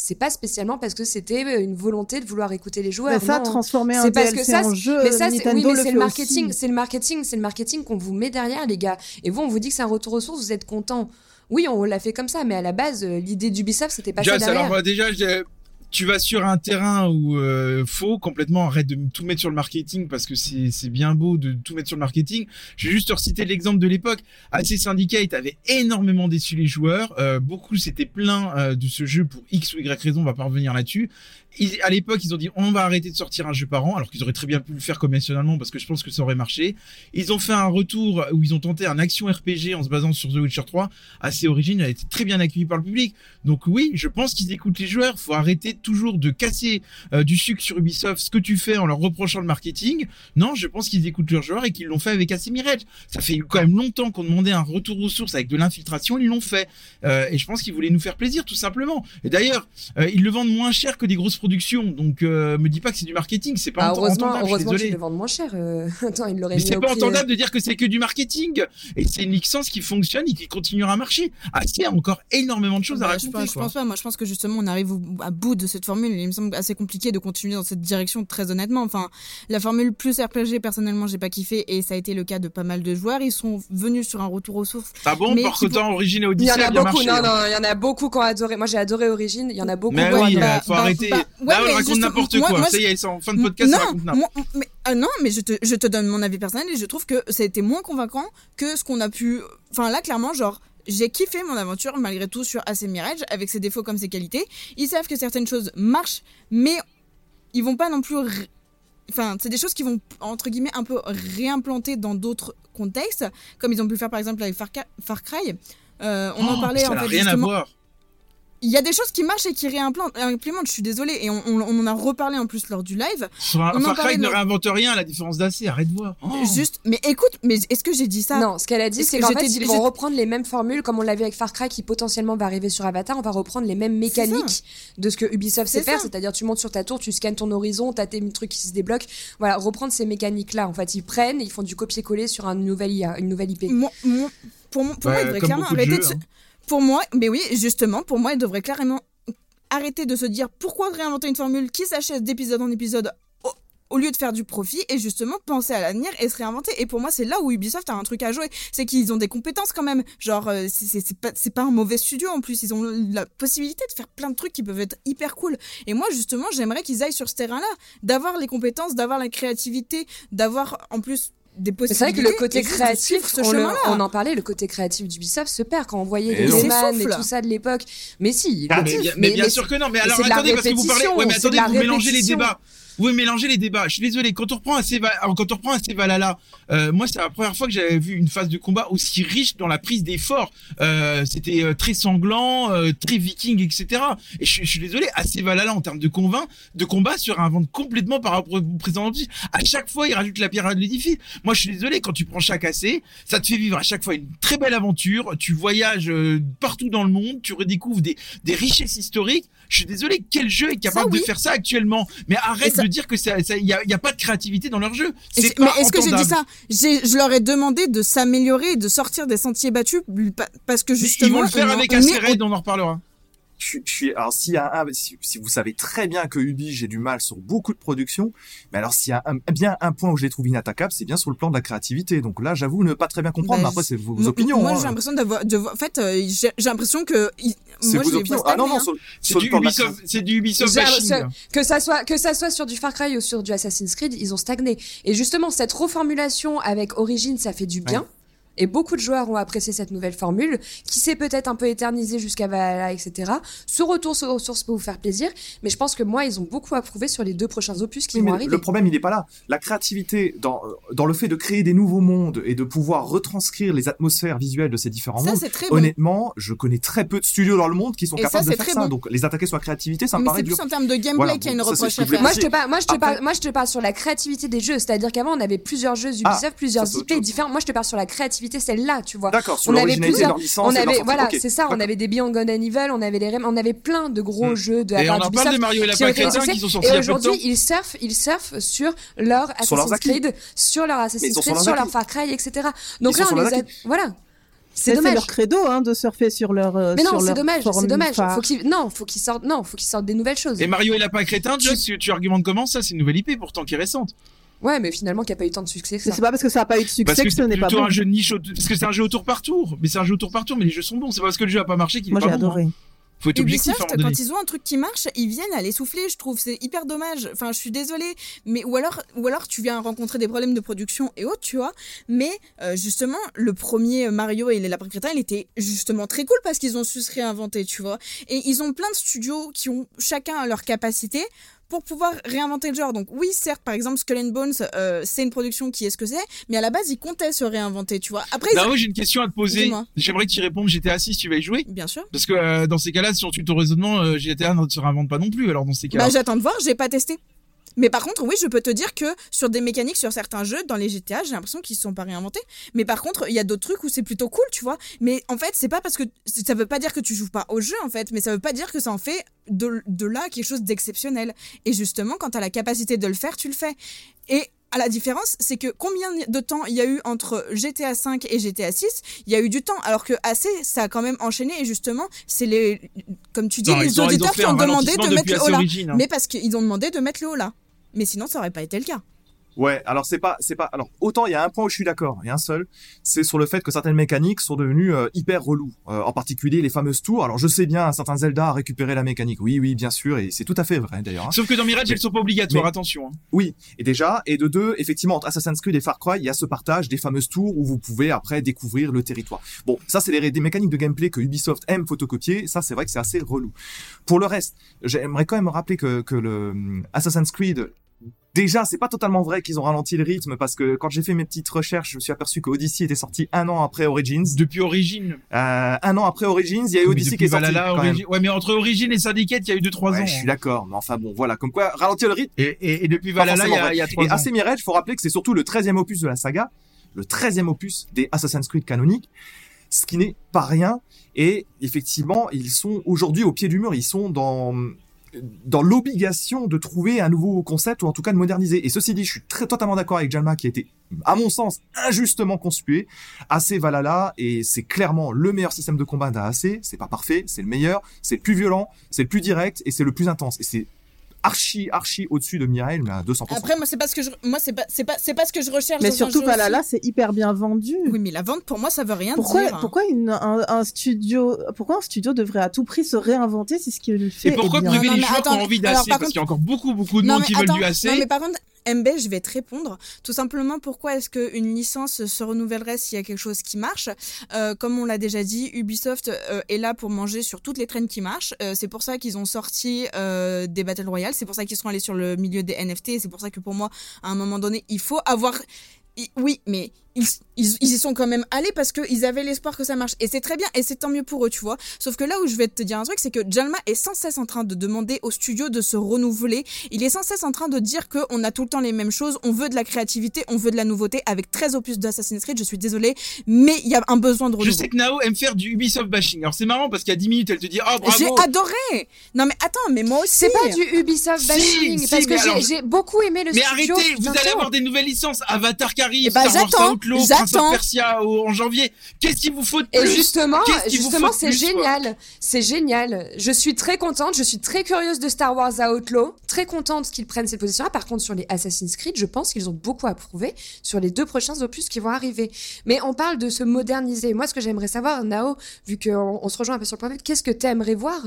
C'est pas spécialement parce que c'était euh, une volonté de vouloir écouter les joueurs. Mais ça, non. transformer un C'est parce DLC que ça, en jeu, mais ça, Nintendo oui, mais le c'est le marketing, c'est le marketing, c'est le marketing qu'on vous met derrière, les gars. Et vous, on vous dit que c'est un retour aux sources, vous êtes content. Oui, on l'a fait comme ça, mais à la base, euh, l'idée d'Ubisoft, c'était pas ça derrière. alors déjà, je- tu vas sur un terrain où euh, faux complètement. Arrête de tout mettre sur le marketing parce que c'est c'est bien beau de tout mettre sur le marketing. Je vais juste te reciter l'exemple de l'époque. AC Syndicate avait énormément déçu les joueurs. Euh, beaucoup s'étaient plaints euh, de ce jeu pour X ou Y raison. On va pas revenir là-dessus. Ils- à l'époque, ils ont dit on va arrêter de sortir un jeu par an, alors qu'ils auraient très bien pu le faire conventionnellement parce que je pense que ça aurait marché. Ils ont fait un retour où ils ont tenté un action RPG en se basant sur The Witcher 3 assez original, a été très bien accueilli par le public. Donc oui, je pense qu'ils écoutent les joueurs. Faut arrêter toujours de casser euh, du sucre sur Ubisoft, ce que tu fais en leur reprochant le marketing. Non, je pense qu'ils écoutent leurs joueurs et qu'ils l'ont fait avec Mirage. Ça fait quand même longtemps qu'on demandait un retour aux sources avec de l'infiltration, ils l'ont fait. Euh, et je pense qu'ils voulaient nous faire plaisir, tout simplement. Et d'ailleurs, euh, ils le vendent moins cher que des grosses productions. Donc euh, me dis pas que c'est du marketing, c'est pas Ah, ent- heureusement, entendable. je suis heureusement qu'ils désolé. le vendent moins cher. euh. Attends, ils l'auraient Mais mis c'est au pas prix, euh, entendable de dire que c'est que du marketing. Et c'est une licence qui fonctionne et qui continuera à marcher. Ah, si, il y a encore énormément de choses à Bah, raconter. je, pense, je pas. Moi, je pense que justement, on arrive au- à bout de cette formule. Il me semble assez compliqué de continuer dans cette direction, très honnêtement. Enfin, la formule plus RPG, personnellement, j'ai pas kiffé et ça a été le cas de pas mal de joueurs. Ils sont venus sur un retour aux sources. Ah bon, Mais par qui contre, Origin et Il y Odyssey en a a beaucoup, marché. non, hein. non, il y en a beaucoup qui ont adoré. Moi, j'ai adoré Origin. Il y en a beaucoup Mais qui ont oui, adoré. euh, faut bah, arrêter. bah, Là, ouais, on mais raconte n'importe quoi. moi, ça y est, c'est en fin de podcast, ça non, raconte n'importe moi- mais, euh, non, mais je te, je te donne mon avis personnel et je trouve que ça a été moins convaincant que ce qu'on a pu. Enfin, là, clairement, genre. J'ai kiffé mon aventure malgré tout sur AC Mirage avec ses défauts comme ses qualités. Ils savent que certaines choses marchent, mais ils vont pas non plus. Enfin, c'est des choses qui vont entre guillemets un peu réimplanter dans d'autres contextes, comme ils ont pu le faire par exemple avec Far, Cry. Euh, on en Oh, parlait ça en n'a fait rien à voir. Il y a des choses qui marchent et qui réimplantent. implémentent, Je suis désolée et on, on- on en a reparlé en plus lors du live. On Far Cry ne dans- réinvente rien à la différence d'AC. Arrête de voir. Oh. Juste, mais écoute, mais est-ce que j'ai dit ça? Non, ce qu'elle a dit, c'est que qu'en j'étais fait, dit- ils vont reprendre les mêmes formules, comme on l'a vu avec Far Cry, qui potentiellement va arriver sur Avatar. On va reprendre les mêmes mécaniques de ce que Ubisoft sait faire, c'est-à-dire tu montes sur ta tour, tu scannes ton horizon, t'as tes trucs qui se débloquent. Voilà, reprendre ces mécaniques-là. En fait, ils prennent, ils font du copier-coller sur un nouvel IA, une nouvelle IP. Moi- moi- pour moi, pour Bah, moi, il devrait clairement beaucoup de arrêter jeux, de se- hein. Pour moi, mais oui, justement, pour moi, il devrait clairement arrêter de se dire pourquoi réinventer une formule qui s'achète d'épisode en épisode au, lieu de faire du profit et justement penser à l'avenir et se réinventer. Et pour moi, c'est là où Ubisoft a un truc à jouer. C'est qu'ils ont des compétences quand même. Genre, euh, c'est- pas, pas un mauvais studio en plus. Ils ont la possibilité de faire plein de trucs qui peuvent être hyper cool. Et moi, justement, j'aimerais qu'ils aillent sur ce terrain-là. D'avoir les compétences, d'avoir la créativité, d'avoir en plus des C'est vrai que le côté créatif, ce on, le- chemin-là. on en parlait, le côté créatif d'Ubisoft se perd quand on voyait Et les. Rayman et tout ça de l'époque. Mais si, Ah, mais, bien, mais bien mais sûr que non. Mais alors attendez, parce que vous parlez. Ouais, mais attendez, vous mélangez les débats. Vous mélangez les débats. Je suis désolé. Quand on reprend un Seva- alors, quand on reprend un Valhalla, euh, moi c'est la première fois que j'avais vu une phase de combat aussi riche dans la prise d'effort. Euh, C'était euh, très sanglant, euh, très viking, etc. Et je, je suis désolé. assez Valhalla en termes de combat, de combat se réinvente complètement par rapport au précédent opus. À chaque fois, il rajoute la pierre à l'édifice. Moi, je suis désolé. Quand tu prends chaque AC, ça te fait vivre à chaque fois une très belle aventure. Tu voyages euh, partout dans le monde. Tu redécouvres des des richesses historiques. Je suis désolé, quel jeu est capable oui. de faire ça actuellement? Mais arrête ça- de dire que ça, ça, y a, pas de créativité dans leur jeu. C'est- pas mais est-ce que j'ai dit ça? Je leur ai demandé de s'améliorer, et de sortir des sentiers battus, pa- parce que Mais justement. Ils vont le faire avec est Raid, on en reparlera. Je, suis- je suis alors s'il y a un si, si vous savez très bien que Ubi j'ai du mal sur beaucoup de productions mais alors s'il y a un, bien un point où je les trouve inattaquables c'est bien sur le plan de la créativité donc là j'avoue ne pas très bien comprendre Bah, mais après c'est vos, opinions Moi, hein. j'ai l'impression d'avoir. En fait, euh, j'ai j'ai l'impression que. c'est vos opinions ah non non hein. sur, C'est sur du le plan Ubisoft, c'est du Ubisoft c'est- que ça soit que ça soit sur du Far Cry ou sur du Assassin's Creed, ils ont stagné. Et justement, cette reformulation avec Origin, ça fait du bien. Et beaucoup de joueurs ont apprécié cette nouvelle formule, qui s'est peut-être un peu éternisée jusqu'à Valhalla, etc. Ce retour sur ressources peut vous faire plaisir, mais je pense que moi, ils ont beaucoup approuvé sur les deux prochains opus qui Oui, vont arriver. le problème, il n'est pas là. La créativité dans, dans le fait de créer des nouveaux mondes et de pouvoir retranscrire les atmosphères visuelles de ces différents Ça, mondes, c'est bon. honnêtement, je connais très peu de studios dans le monde qui sont Et ça, capables de c'est faire ça. bon. Donc, les attaquer sur la créativité, ça me Mais paraît c'est dur. plus en termes de gameplay Voilà, qu'il y a une c'est reproche à faire. Moi je, te parle, moi, je te Après- parle, moi, je te parle sur la créativité des jeux. C'est-à-dire qu'avant, on avait plusieurs jeux Ubisoft, Ah, plusieurs c'est autre IP différents. Moi, je te parle sur la créativité, celle-là, tu vois. D'accord, sur On avait plusieurs- On avait, voilà, c'est ça. On avait des Beyond Good and Evil, on avait les Rem, on avait plein de gros Hmm. jeux de Et la on en parle de. Mario et la qui sont sortis Et aujourd'hui, ils surfent, ils surfent sur leur Assassin's. Creed, sur leur Assassin's Creed, sur leur. Far Cry, etc. Donc là, on les a, voilà. C'est dommage. leur credo hein, de surfer sur leur. euh, Mais non, c'est dommage, c'est dommage. Faut qu'ils, non, faut qu'ils sortent, non, faut qu'ils sortent des nouvelles choses. Et Mario et Lapin Crétin, tu, tu argumentes comment ça C'est une nouvelle IP pourtant qui est récente. Ouais, mais finalement, qui a pas eu tant de succès c'est pas parce que ça a pas eu de succès que que ce n'est pas plutôt bon. un jeu de niche, au- parce que c'est un jeu au tour par tour. Mais c'est un jeu au tour par tour, mais les jeux sont bons. C'est pas parce que le jeu a pas marché qu'il est Moi pas j'ai bon. hein. adoré. Faut être objectif Ubisoft, quand ils ont un truc qui marche, ils viennent à l'essouffler, je trouve. C'est hyper dommage. Enfin, je suis désolée. Mais, ou alors, ou alors, tu viens rencontrer des problèmes de production et autres, tu vois. Mais, euh, justement, le premier Mario et les Lapins Crétins, il était justement très cool parce qu'ils ont su se réinventer, tu vois. Et ils ont plein de studios qui ont chacun leur capacité pour pouvoir réinventer le genre. Donc oui, certes, par exemple, Skull and Bones, euh, c'est une production qui est ce que c'est, mais à la base, ils comptaient se réinventer, tu vois. Après, ils- Bah oui, j'ai une question à te poser. J'aimerais que tu répondes GTA 6, tu vas y jouer bien sûr. Parce que euh, dans ces cas-là, si on suit ton raisonnement, euh, GTA ne se réinvente pas non plus. Alors dans ces cas-là, Bah, j'attends de voir, j'ai pas testé. Mais par contre, oui, je peux te dire que sur des mécaniques, sur certains jeux, dans les GTA, j'ai l'impression qu'ils se sont pas réinventés. Mais par contre, il y a d'autres trucs où c'est plutôt cool, tu vois. Mais en fait, c'est pas parce que ça veut pas dire que tu joues pas au jeu, en fait, mais ça veut pas dire que ça en fait de, de là quelque chose d'exceptionnel. Et justement, quand t'as la capacité de le faire, tu le fais. Et à la différence, c'est que combien de temps il y a eu entre GTA 5 et GTA 6 Il y a eu du temps, alors que AC, ça a quand même enchaîné. Et justement, c'est les, comme tu dis, Non, les ont- auditeurs qui ont demandé de mettre le assez haut là. origine, hein. Mais parce qu'ils ont demandé de mettre le haut là. Mais sinon, ça aurait pas été le cas. Ouais, alors c'est pas, c'est pas. Alors autant il y a un point où je suis d'accord, et un seul, c'est sur le fait que certaines mécaniques sont devenues euh, hyper reloues. Euh, en particulier les fameuses tours. Alors je sais bien, certains Zelda a récupéré la mécanique. Oui, oui, bien sûr, et c'est tout à fait vrai d'ailleurs. hein. Sauf que dans Mirage, Mais- elles sont pas obligatoires, mais- attention. hein. Oui, et déjà, et de deux, effectivement, entre Assassin's Creed et Far Cry, il y a ce partage des fameuses tours où vous pouvez après découvrir le territoire. Bon, ça c'est des, des mécaniques de gameplay que Ubisoft aime photocopier, ça c'est vrai que c'est assez relou. Pour le reste, j'aimerais quand même rappeler que, que le hum, Assassin's Creed, déjà c'est pas totalement vrai qu'ils ont ralenti le rythme parce que quand j'ai fait mes petites recherches, je me suis aperçu que Odyssey était sorti un an après Origins. Depuis Origine. Euh, un an après Origins, il y a eu Odyssey qui est sorti. Valhalla, quand même. Ouais, mais entre Origine et Syndicate, il y a eu 2-3 Ouais, ans. je suis hein. d'accord, mais enfin bon, voilà, comme quoi ralentir le rythme. Et, et, et depuis Valhalla, il y a, y a 3 Et ans. AC Mirage, faut rappeler que c'est surtout le 13e opus de la saga, le 13e opus des Assassin's Creed canoniques, ce qui n'est pas rien. Et effectivement, ils sont aujourd'hui au pied du mur, ils sont dans dans l'obligation de trouver un nouveau concept ou en tout cas de moderniser. Et ceci dit, je suis très totalement d'accord avec Jalma qui a été, à mon sens, injustement conspué. AC Valhalla et c'est clairement le meilleur système de combat d'AC. C'est pas parfait, c'est le meilleur, c'est le plus violent, c'est le plus direct et c'est le plus intense. Et c'est archi archi au-dessus de Mireille mais à 200%. Après, moi, c'est pas ce que je, moi, c'est pas, c'est pas, c'est pas ce que je recherche. Mais surtout jeu Valhalla, aussi. c'est hyper bien vendu. Oui, mais la vente, pour moi, ça veut rien Pourquoi, dire. pourquoi une, un, un studio, pourquoi un studio devrait à tout prix se réinventer si ce qu'il fait Et pourquoi qui ont envie par Parce contre- qu'il y a encore beaucoup, beaucoup de Non, monde qui veulent du AC. Non, mais par contre, MB, je vais te répondre. Tout simplement, pourquoi est-ce qu'une licence se renouvellerait s'il y a quelque chose qui marche? Euh, Comme on l'a déjà dit, Ubisoft euh, est là pour manger sur toutes les traînes qui marchent. Euh, c'est pour ça qu'ils ont sorti des Battle Royale. C'est pour ça qu'ils sont allés sur le milieu des NFT. C'est pour ça que pour moi, à un moment donné, il faut avoir... Oui, mais ils, ils, ils y sont quand même allés parce qu'ils avaient l'espoir que ça marche. Et c'est très bien, et c'est tant mieux pour eux, tu vois. Sauf que là où je vais te dire un truc, c'est que Jalma est sans cesse en train de demander au studio de se renouveler. Il est sans cesse en train de dire qu'on a tout le temps les mêmes choses, on veut de la créativité, on veut de la nouveauté. Avec 13 opus d'Assassin's Creed, je suis désolée, mais il y a un besoin de Je renouveau. sais que Nao aime faire du Ubisoft bashing. Alors c'est marrant parce qu'il y a 10 minutes, elle te dit Ah J'ai bravo adoré Non mais attends, mais moi aussi C'est pas du Ubisoft bashing, si, parce que mais j'ai- alors- j'ai beaucoup aimé le Mais studio. arrêtez, vous allez avoir des nouvelles licences. Avatar qui arrive, Wars j'attends, Outlaw, Prince j'attends. of Persia au- en janvier. Qu'est-ce qu'il vous faut de Et plus justement, Qu'est-ce qu'il vous justement, faut de c'est génial. C'est génial. Je suis très contente. Je suis très curieuse de Star Wars Outlaw. Très contente qu'ils prennent cette position-là. Par contre, sur les Assassin's Creed, je pense qu'ils ont beaucoup à prouver sur les deux prochains opus qui vont arriver. Mais on parle de se moderniser. Moi, ce que j'aimerais savoir, Nao, vu qu'on on se rejoint un peu sur le point de vue, qu'est-ce que t'aimerais voir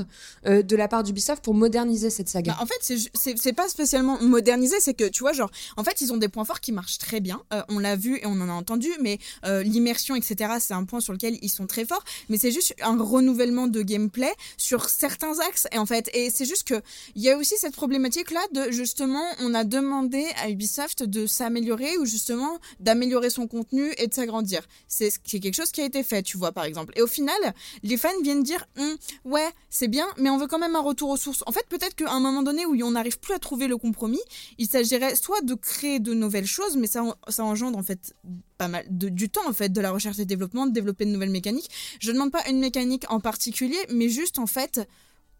euh, de la part d'Ubisoft pour moderniser cette saga? Bah, en fait, c'est pas spécialement modernisé, c'est que tu vois, genre, en fait, ils ont des points forts qui marchent très bien. Euh, on l'a vu et on en a entendu, mais euh, l'immersion, etc., c'est un point sur lequel ils sont très forts. Mais c'est juste un renouvellement de gameplay sur certains axes. Et en fait, et c'est juste que il y a aussi cette problématique là de justement, on a demandé à Ubisoft de s'améliorer ou justement d'améliorer son contenu et de s'agrandir. C'est quelque chose qui a été fait, tu vois, par exemple. Et au final, les fans viennent dire, Hum, ouais, c'est bien, mais on veut quand même un retour aux sources. En fait, peut-être qu'à un moment donné où on n'arrive plus à trouver le compromis, il s'agirait soit de créer de nouvelles choses, mais ça, ça engendre en fait pas mal de, du temps en fait, de la recherche et développement, de développer de nouvelles mécaniques. Je ne demande pas une mécanique en particulier, mais juste en fait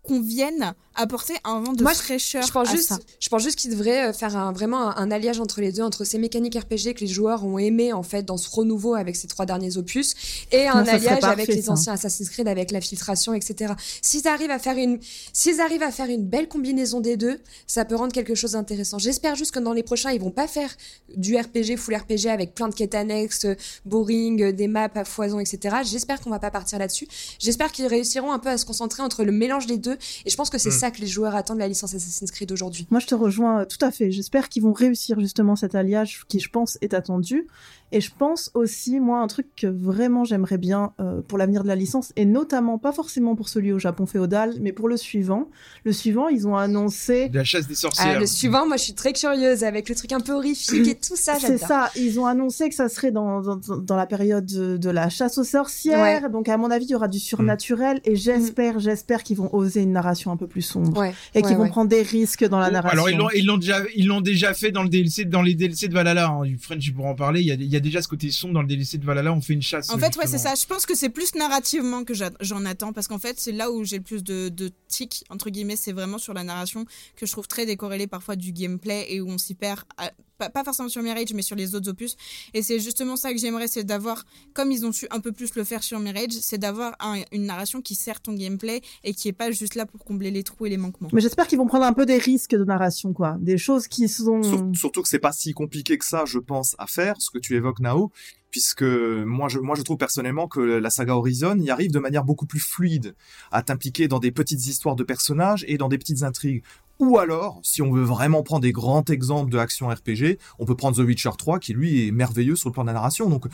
qu'on vienne apporter un vent de Moi, fraîcheur Je pense à juste, ça. je pense juste qu'ils devraient euh, faire un, vraiment un, un alliage entre les deux, entre ces mécaniques RPG que les joueurs ont aimé en fait dans ce renouveau avec ces trois derniers opus, et un alliage avec parfait, les ça. anciens Assassin's Creed, avec la filtration, etc. S'ils arrivent à faire une, s'ils arrivent à faire une belle combinaison des deux, ça peut rendre quelque chose d'intéressant. J'espère juste que dans les prochains, ils vont pas faire du RPG full RPG avec plein de quêtes annexes, euh, boring, euh, des maps à foison, etc. J'espère qu'on va pas partir là-dessus. J'espère qu'ils réussiront un peu à se concentrer entre le mélange des deux, et je pense que c'est Mm. ça que les joueurs attendent de la licence Assassin's Creed aujourd'hui. Moi, je te rejoins euh, tout à fait. J'espère qu'ils vont réussir justement cet alliage qui, je pense, est attendu. Et je pense aussi, moi, un truc que vraiment j'aimerais bien euh, pour l'avenir de la licence, et notamment pas forcément pour celui au Japon féodal, mais pour le suivant. Le suivant, ils ont annoncé. La chasse des Ah, sorcières. le suivant, moi je suis très curieuse avec le truc un peu horrifique et tout ça, C'est ça, ils ont annoncé que ça serait dans, dans, dans la période de, de la chasse aux sorcières. Donc, à mon avis, il y aura du surnaturel. Et j'espère, j'espère qu'ils vont oser une narration un peu plus sombre. Ouais. Et qu'ils ouais, vont prendre des risques dans la Oh, narration. Alors ils l'ont ils l'ont déjà ils l'ont déjà fait dans le DLC dans les DLC de Valhalla. Hein. Du French pour en parler. Il y a y a déjà ce côté sombre dans le DLC de Valhalla. On fait une chasse. En fait, ouais, c'est ça. Je pense que c'est plus narrativement que j'en attends parce qu'en fait, c'est là où j'ai le plus de, de tics, entre guillemets, c'est vraiment sur la narration que je trouve très décorrélée parfois du gameplay et où on s'y perd, à- pas, pas forcément sur Mirage, mais sur les autres opus. Et c'est justement ça que j'aimerais, c'est d'avoir, comme ils ont su un peu plus le faire sur Mirage, c'est d'avoir un- une narration qui sert ton gameplay et qui est pas juste là pour combler les trous et les manquements. Mais j'espère qu'ils vont prendre un peu des risques de narration, quoi. Des choses qui sont. Sur- surtout que c'est pas si compliqué que ça, je pense, à faire, ce que tu évoques, Nao, puisque moi je, moi je trouve personnellement que la saga Horizon y arrive de manière beaucoup plus fluide, à t'impliquer dans des petites histoires de personnages et dans des petites intrigues. Ou alors, si on veut vraiment prendre des grands exemples de action RPG, on peut prendre The Witcher 3, qui lui est merveilleux sur le plan de la narration. Donc,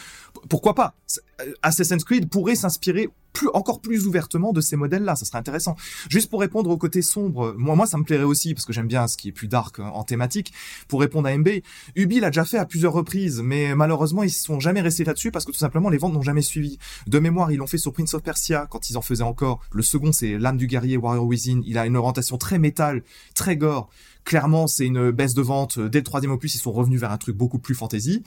pourquoi pas? Euh, Assassin's Creed pourrait s'inspirer plus, encore plus ouvertement de ces modèles-là. Ça serait intéressant. Juste pour répondre au côté sombre, moi, moi, ça me plairait aussi parce que j'aime bien ce qui est plus dark hein, en thématique. Pour répondre à MB, Ubi l'a déjà fait à plusieurs reprises, mais malheureusement, ils se sont jamais restés là-dessus parce que tout simplement, les ventes n'ont jamais suivi. De mémoire, ils l'ont fait sur Prince of Persia quand ils en faisaient encore. Le second, c'est L'âme du guerrier Warrior Within. Il a une orientation très métal, très gore. Clairement, c'est une baisse de vente. Dès le troisième opus, ils sont revenus vers un truc beaucoup plus fantasy.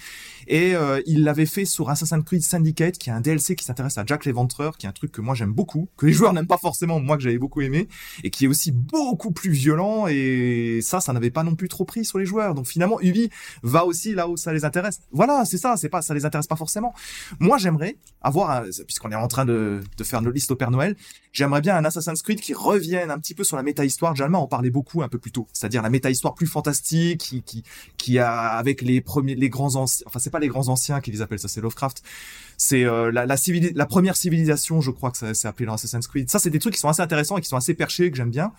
Et euh, ils l'avaient fait sur Assassin's Creed Syndicate, qui est un DLC qui s'intéresse à Jack l'Éventreur, qui est un truc que moi j'aime beaucoup, que les joueurs n'aiment pas forcément, moi que j'avais beaucoup aimé, et qui est aussi beaucoup plus violent. Et ça, ça n'avait pas non plus trop pris sur les joueurs. Donc finalement, Ubi va aussi là où ça les intéresse. Voilà, c'est ça. C'est pas, ça les intéresse pas forcément. Moi, j'aimerais avoir, puisqu'on est en train de, de faire nos listes au Père Noël, j'aimerais bien un Assassin's Creed qui revienne un petit peu sur la méta-histoire. Jalma en parlait beaucoup un peu plus tôt. C'est-à-dire la méta-histoire plus fantastique, qui, qui, a, avec les premiers, les grands anciens, enfin, c'est pas les grands anciens qui les appellent, ça c'est Lovecraft. C'est euh, la, première civilisation, je crois que ça c'est appelé dans Assassin's Creed. Ça, c'est des trucs qui sont assez intéressants et qui sont assez perchés, que j'aime bien.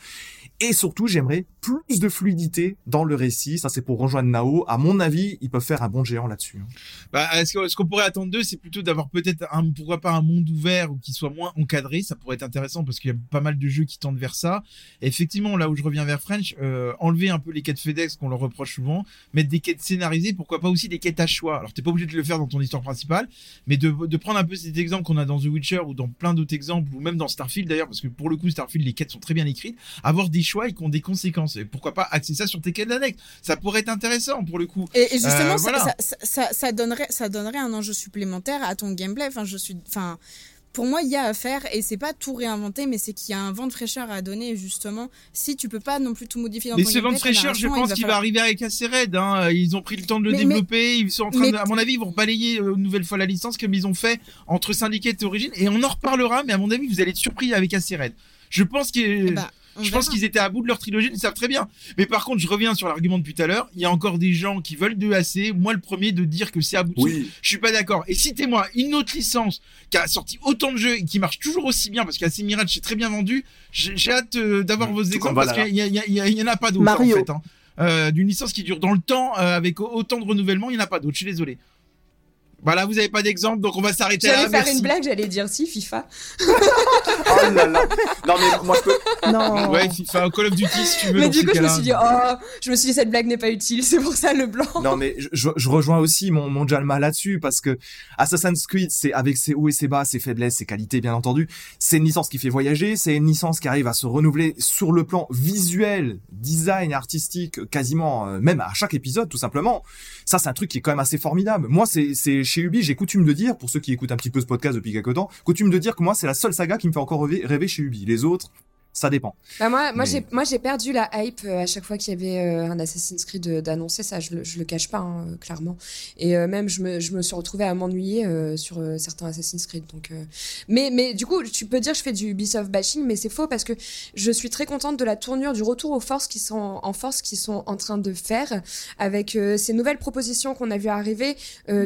Et surtout, j'aimerais plus de fluidité dans le récit. Ça, c'est pour rejoindre Nao. À mon avis, ils peuvent faire un bon géant là-dessus. hein. Bah, ce qu'on pourrait attendre d'eux, c'est plutôt d'avoir peut-être un, pourquoi pas un monde ouvert ou qui soit moins encadré. Ça pourrait être intéressant parce qu'il y a pas mal de jeux qui tendent vers ça. Effectivement, là où je reviens vers French, euh, enlever un peu les quêtes FedEx qu'on leur reproche souvent, mettre des quêtes scénarisées, pourquoi pas aussi des quêtes à choix. Alors, t'es pas obligé de le faire dans ton histoire principale, mais de, de prendre un peu cet exemple qu'on a dans The Witcher ou dans plein d'autres exemples, ou même dans Starfield d'ailleurs, parce que pour le coup, Starfield, les quêtes sont très bien écrites, avoir des choix et qui ont des conséquences. Et pourquoi pas axer ça sur tes quêtes annexes. Ça pourrait être intéressant pour le coup. Et, et justement, Euh, ça, voilà. ça, ça, ça- ça donnerait, ça donnerait un enjeu supplémentaire à ton gameplay. Enfin, je suis, enfin, pour moi, il y a à faire et c'est pas tout réinventer, mais c'est qu'il y a un vent de fraîcheur à donner. Justement, si tu peux pas non plus tout modifier dans Mais ton ce vent de fraîcheur, je pense qu'il va falloir- arriver avec assez raide. Hein. Ils ont pris le temps de le Mais- développer. Ils sont en train mais- de, à mon avis, ils vont balayer euh, une nouvelle fois la licence comme ils ont fait entre Syndicate et Origin. Et on en reparlera, mais à mon avis, vous allez être surpris avec assez raide. Je pense que, Eh ben, on je pense qu'ils étaient à bout de leur trilogie, ils le savent très bien. Mais par contre, je reviens sur l'argument depuis tout à l'heure. Il y a encore des gens qui veulent de AC. Moi, le premier de dire que c'est à bout de. Je suis pas d'accord. Et citez-moi une autre licence qui a sorti autant de jeux et qui marche toujours aussi bien parce qu'AC Mirage c'est très bien vendu. J'ai hâte euh, d'avoir Mmh. vos exemples parce qu'il y, en a pas d'autres en fait. hein. Euh, D'une licence qui dure dans le temps euh, avec au- autant de renouvellement, il n'y en a pas d'autres. Je suis désolé. Voilà, vous avez pas d'exemple, donc on va s'arrêter là. J'allais faire Merci. une blague, j'allais dire si, FIFA. Oh là là. Non mais moi je peux. Non. Ouais, FIFA, Call of Duty si tu veux. Mais du coup, je me suis dit, oh, je me suis dit, cette blague n'est pas utile, c'est pour ça le blanc. Non mais je, je, je rejoins aussi mon, mon Jalma là-dessus parce que Assassin's Creed c'est avec ses hauts et ses bas, ses faiblesses, ses qualités bien entendu. C'est une licence qui fait voyager, c'est une licence qui arrive à se renouveler sur le plan visuel, design, artistique, quasiment euh, même à chaque épisode tout simplement. Ça c'est un truc qui est quand même assez formidable. Moi c'est c'est chez Ubi j'ai coutume de dire pour ceux qui écoutent un petit peu ce podcast depuis quelque temps, coutume de dire que moi c'est la seule saga qui me fait encore rêver, rêver chez Ubi. Les autres ça dépend. Bah moi, moi Mais- j'ai, perdu la hype euh, à chaque fois qu'il y avait euh, un Assassin's Creed euh, d'annoncer ça. Je le, je le cache pas hein, clairement. Et euh, même je me, je me suis retrouvée à m'ennuyer euh, sur euh, certains Assassin's Creed. Donc, mais, mais du coup, tu peux dire que je fais du Ubisoft bashing, mais c'est faux parce que je suis très contente de la tournure, du retour aux forces qui sont en force, qui sont en train de faire avec ces nouvelles propositions qu'on a vu arriver.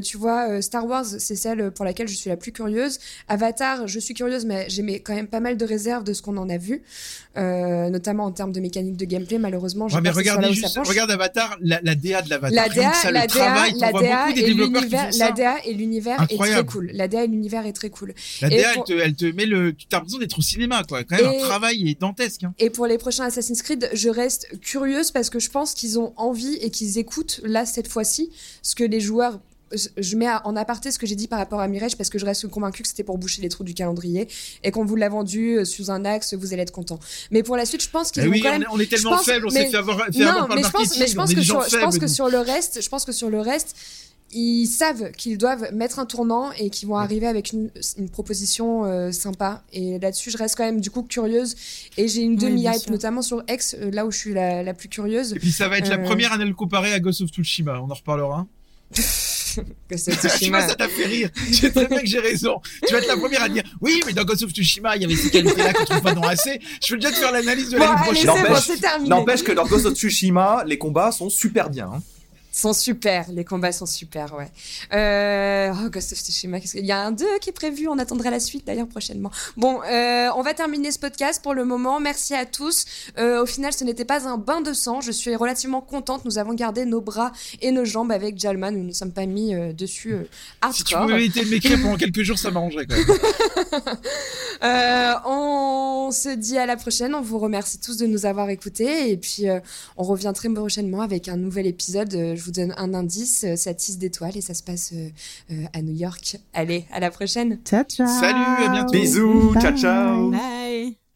Tu vois, Star Wars, c'est celle pour laquelle je suis la plus curieuse. Avatar, je suis curieuse, mais j'ai quand même pas mal de réserves de ce qu'on en a vu, euh, notamment en termes de mécanique de gameplay. Malheureusement, j'ai Ouais, mais regardez juste, regarde Avatar, la, la DA de l'Avatar. La DA, ça, la le travail, DA, la DA et l'univers, la. DA et l'univers est très cool. La DA et l'univers est très cool. La DA, pour- elle, te, elle te met le, tu as l'impression d'être au cinéma, quoi. Quand même, Et- un travail est dantesque, hein. Et pour les prochains Assassin's Creed, je reste curieuse parce que je pense qu'ils ont envie et qu'ils écoutent là cette fois-ci ce que les joueurs je mets en aparté ce que j'ai dit par rapport à Mirage parce que je reste convaincu que c'était pour boucher les trous du calendrier et qu'on vous l'a vendu euh, sous un axe, vous allez être content. Mais pour la suite, je pense qu'ils Eh vont oui, quand on même. est, on est tellement pense- faible, on mais- s'est fait avoir, fait Non, avoir par mais le je pense, mais je pense que sur, je pense faibles, que nous. sur le reste, je pense que sur le reste, ils savent qu'ils doivent mettre un tournant et qu'ils vont arriver avec une, une proposition euh, sympa. Et là-dessus, je reste quand même du coup curieuse. Et j'ai une demi-hype, notamment sur X, euh, là où je suis la, la plus curieuse. Et puis ça va être la première à le comparer à Ghost of Tsushima, on en reparlera. Que c'est Tu vois, Tsushima. ça t'a fait rire. Je sais très bien que j'ai raison. Tu vas être la première à dire, oui, mais dans Ghost of Tsushima, il y avait ces qualités-là qu'on trouve pas dans AC. Je veux déjà te faire l'analyse de Bon, l'année prochaine. bon. N'empêche que dans Ghost of Tsushima, les combats sont super bien. hein. Sont super, les combats sont super, ouais. Euh, oh, Ghost of Tsushima, qu'est-ce qu'il y a un 2 qui est prévu, on attendra la suite d'ailleurs prochainement. Bon, euh, on va terminer ce podcast pour le moment. Merci à tous. Euh, au final, ce n'était pas un bain de sang. Je suis relativement contente. Nous avons gardé nos bras et nos jambes avec Jalman. Nous ne nous sommes pas mis dessus euh, Si tu hardcore. pouvais éviter de m'écrire pendant quelques jours, ça m'arrangerait quand même. On se dit à la prochaine. On vous remercie tous de nous avoir écoutés. Et puis, on revient très prochainement avec un nouvel épisode. Je vous donne un indice. euh, Ça tisse d'étoiles et ça se passe euh, euh, à New York. Allez, à la prochaine. Ciao, ciao. Salut, à bientôt. Bisous, ciao Bye. ciao. Bye.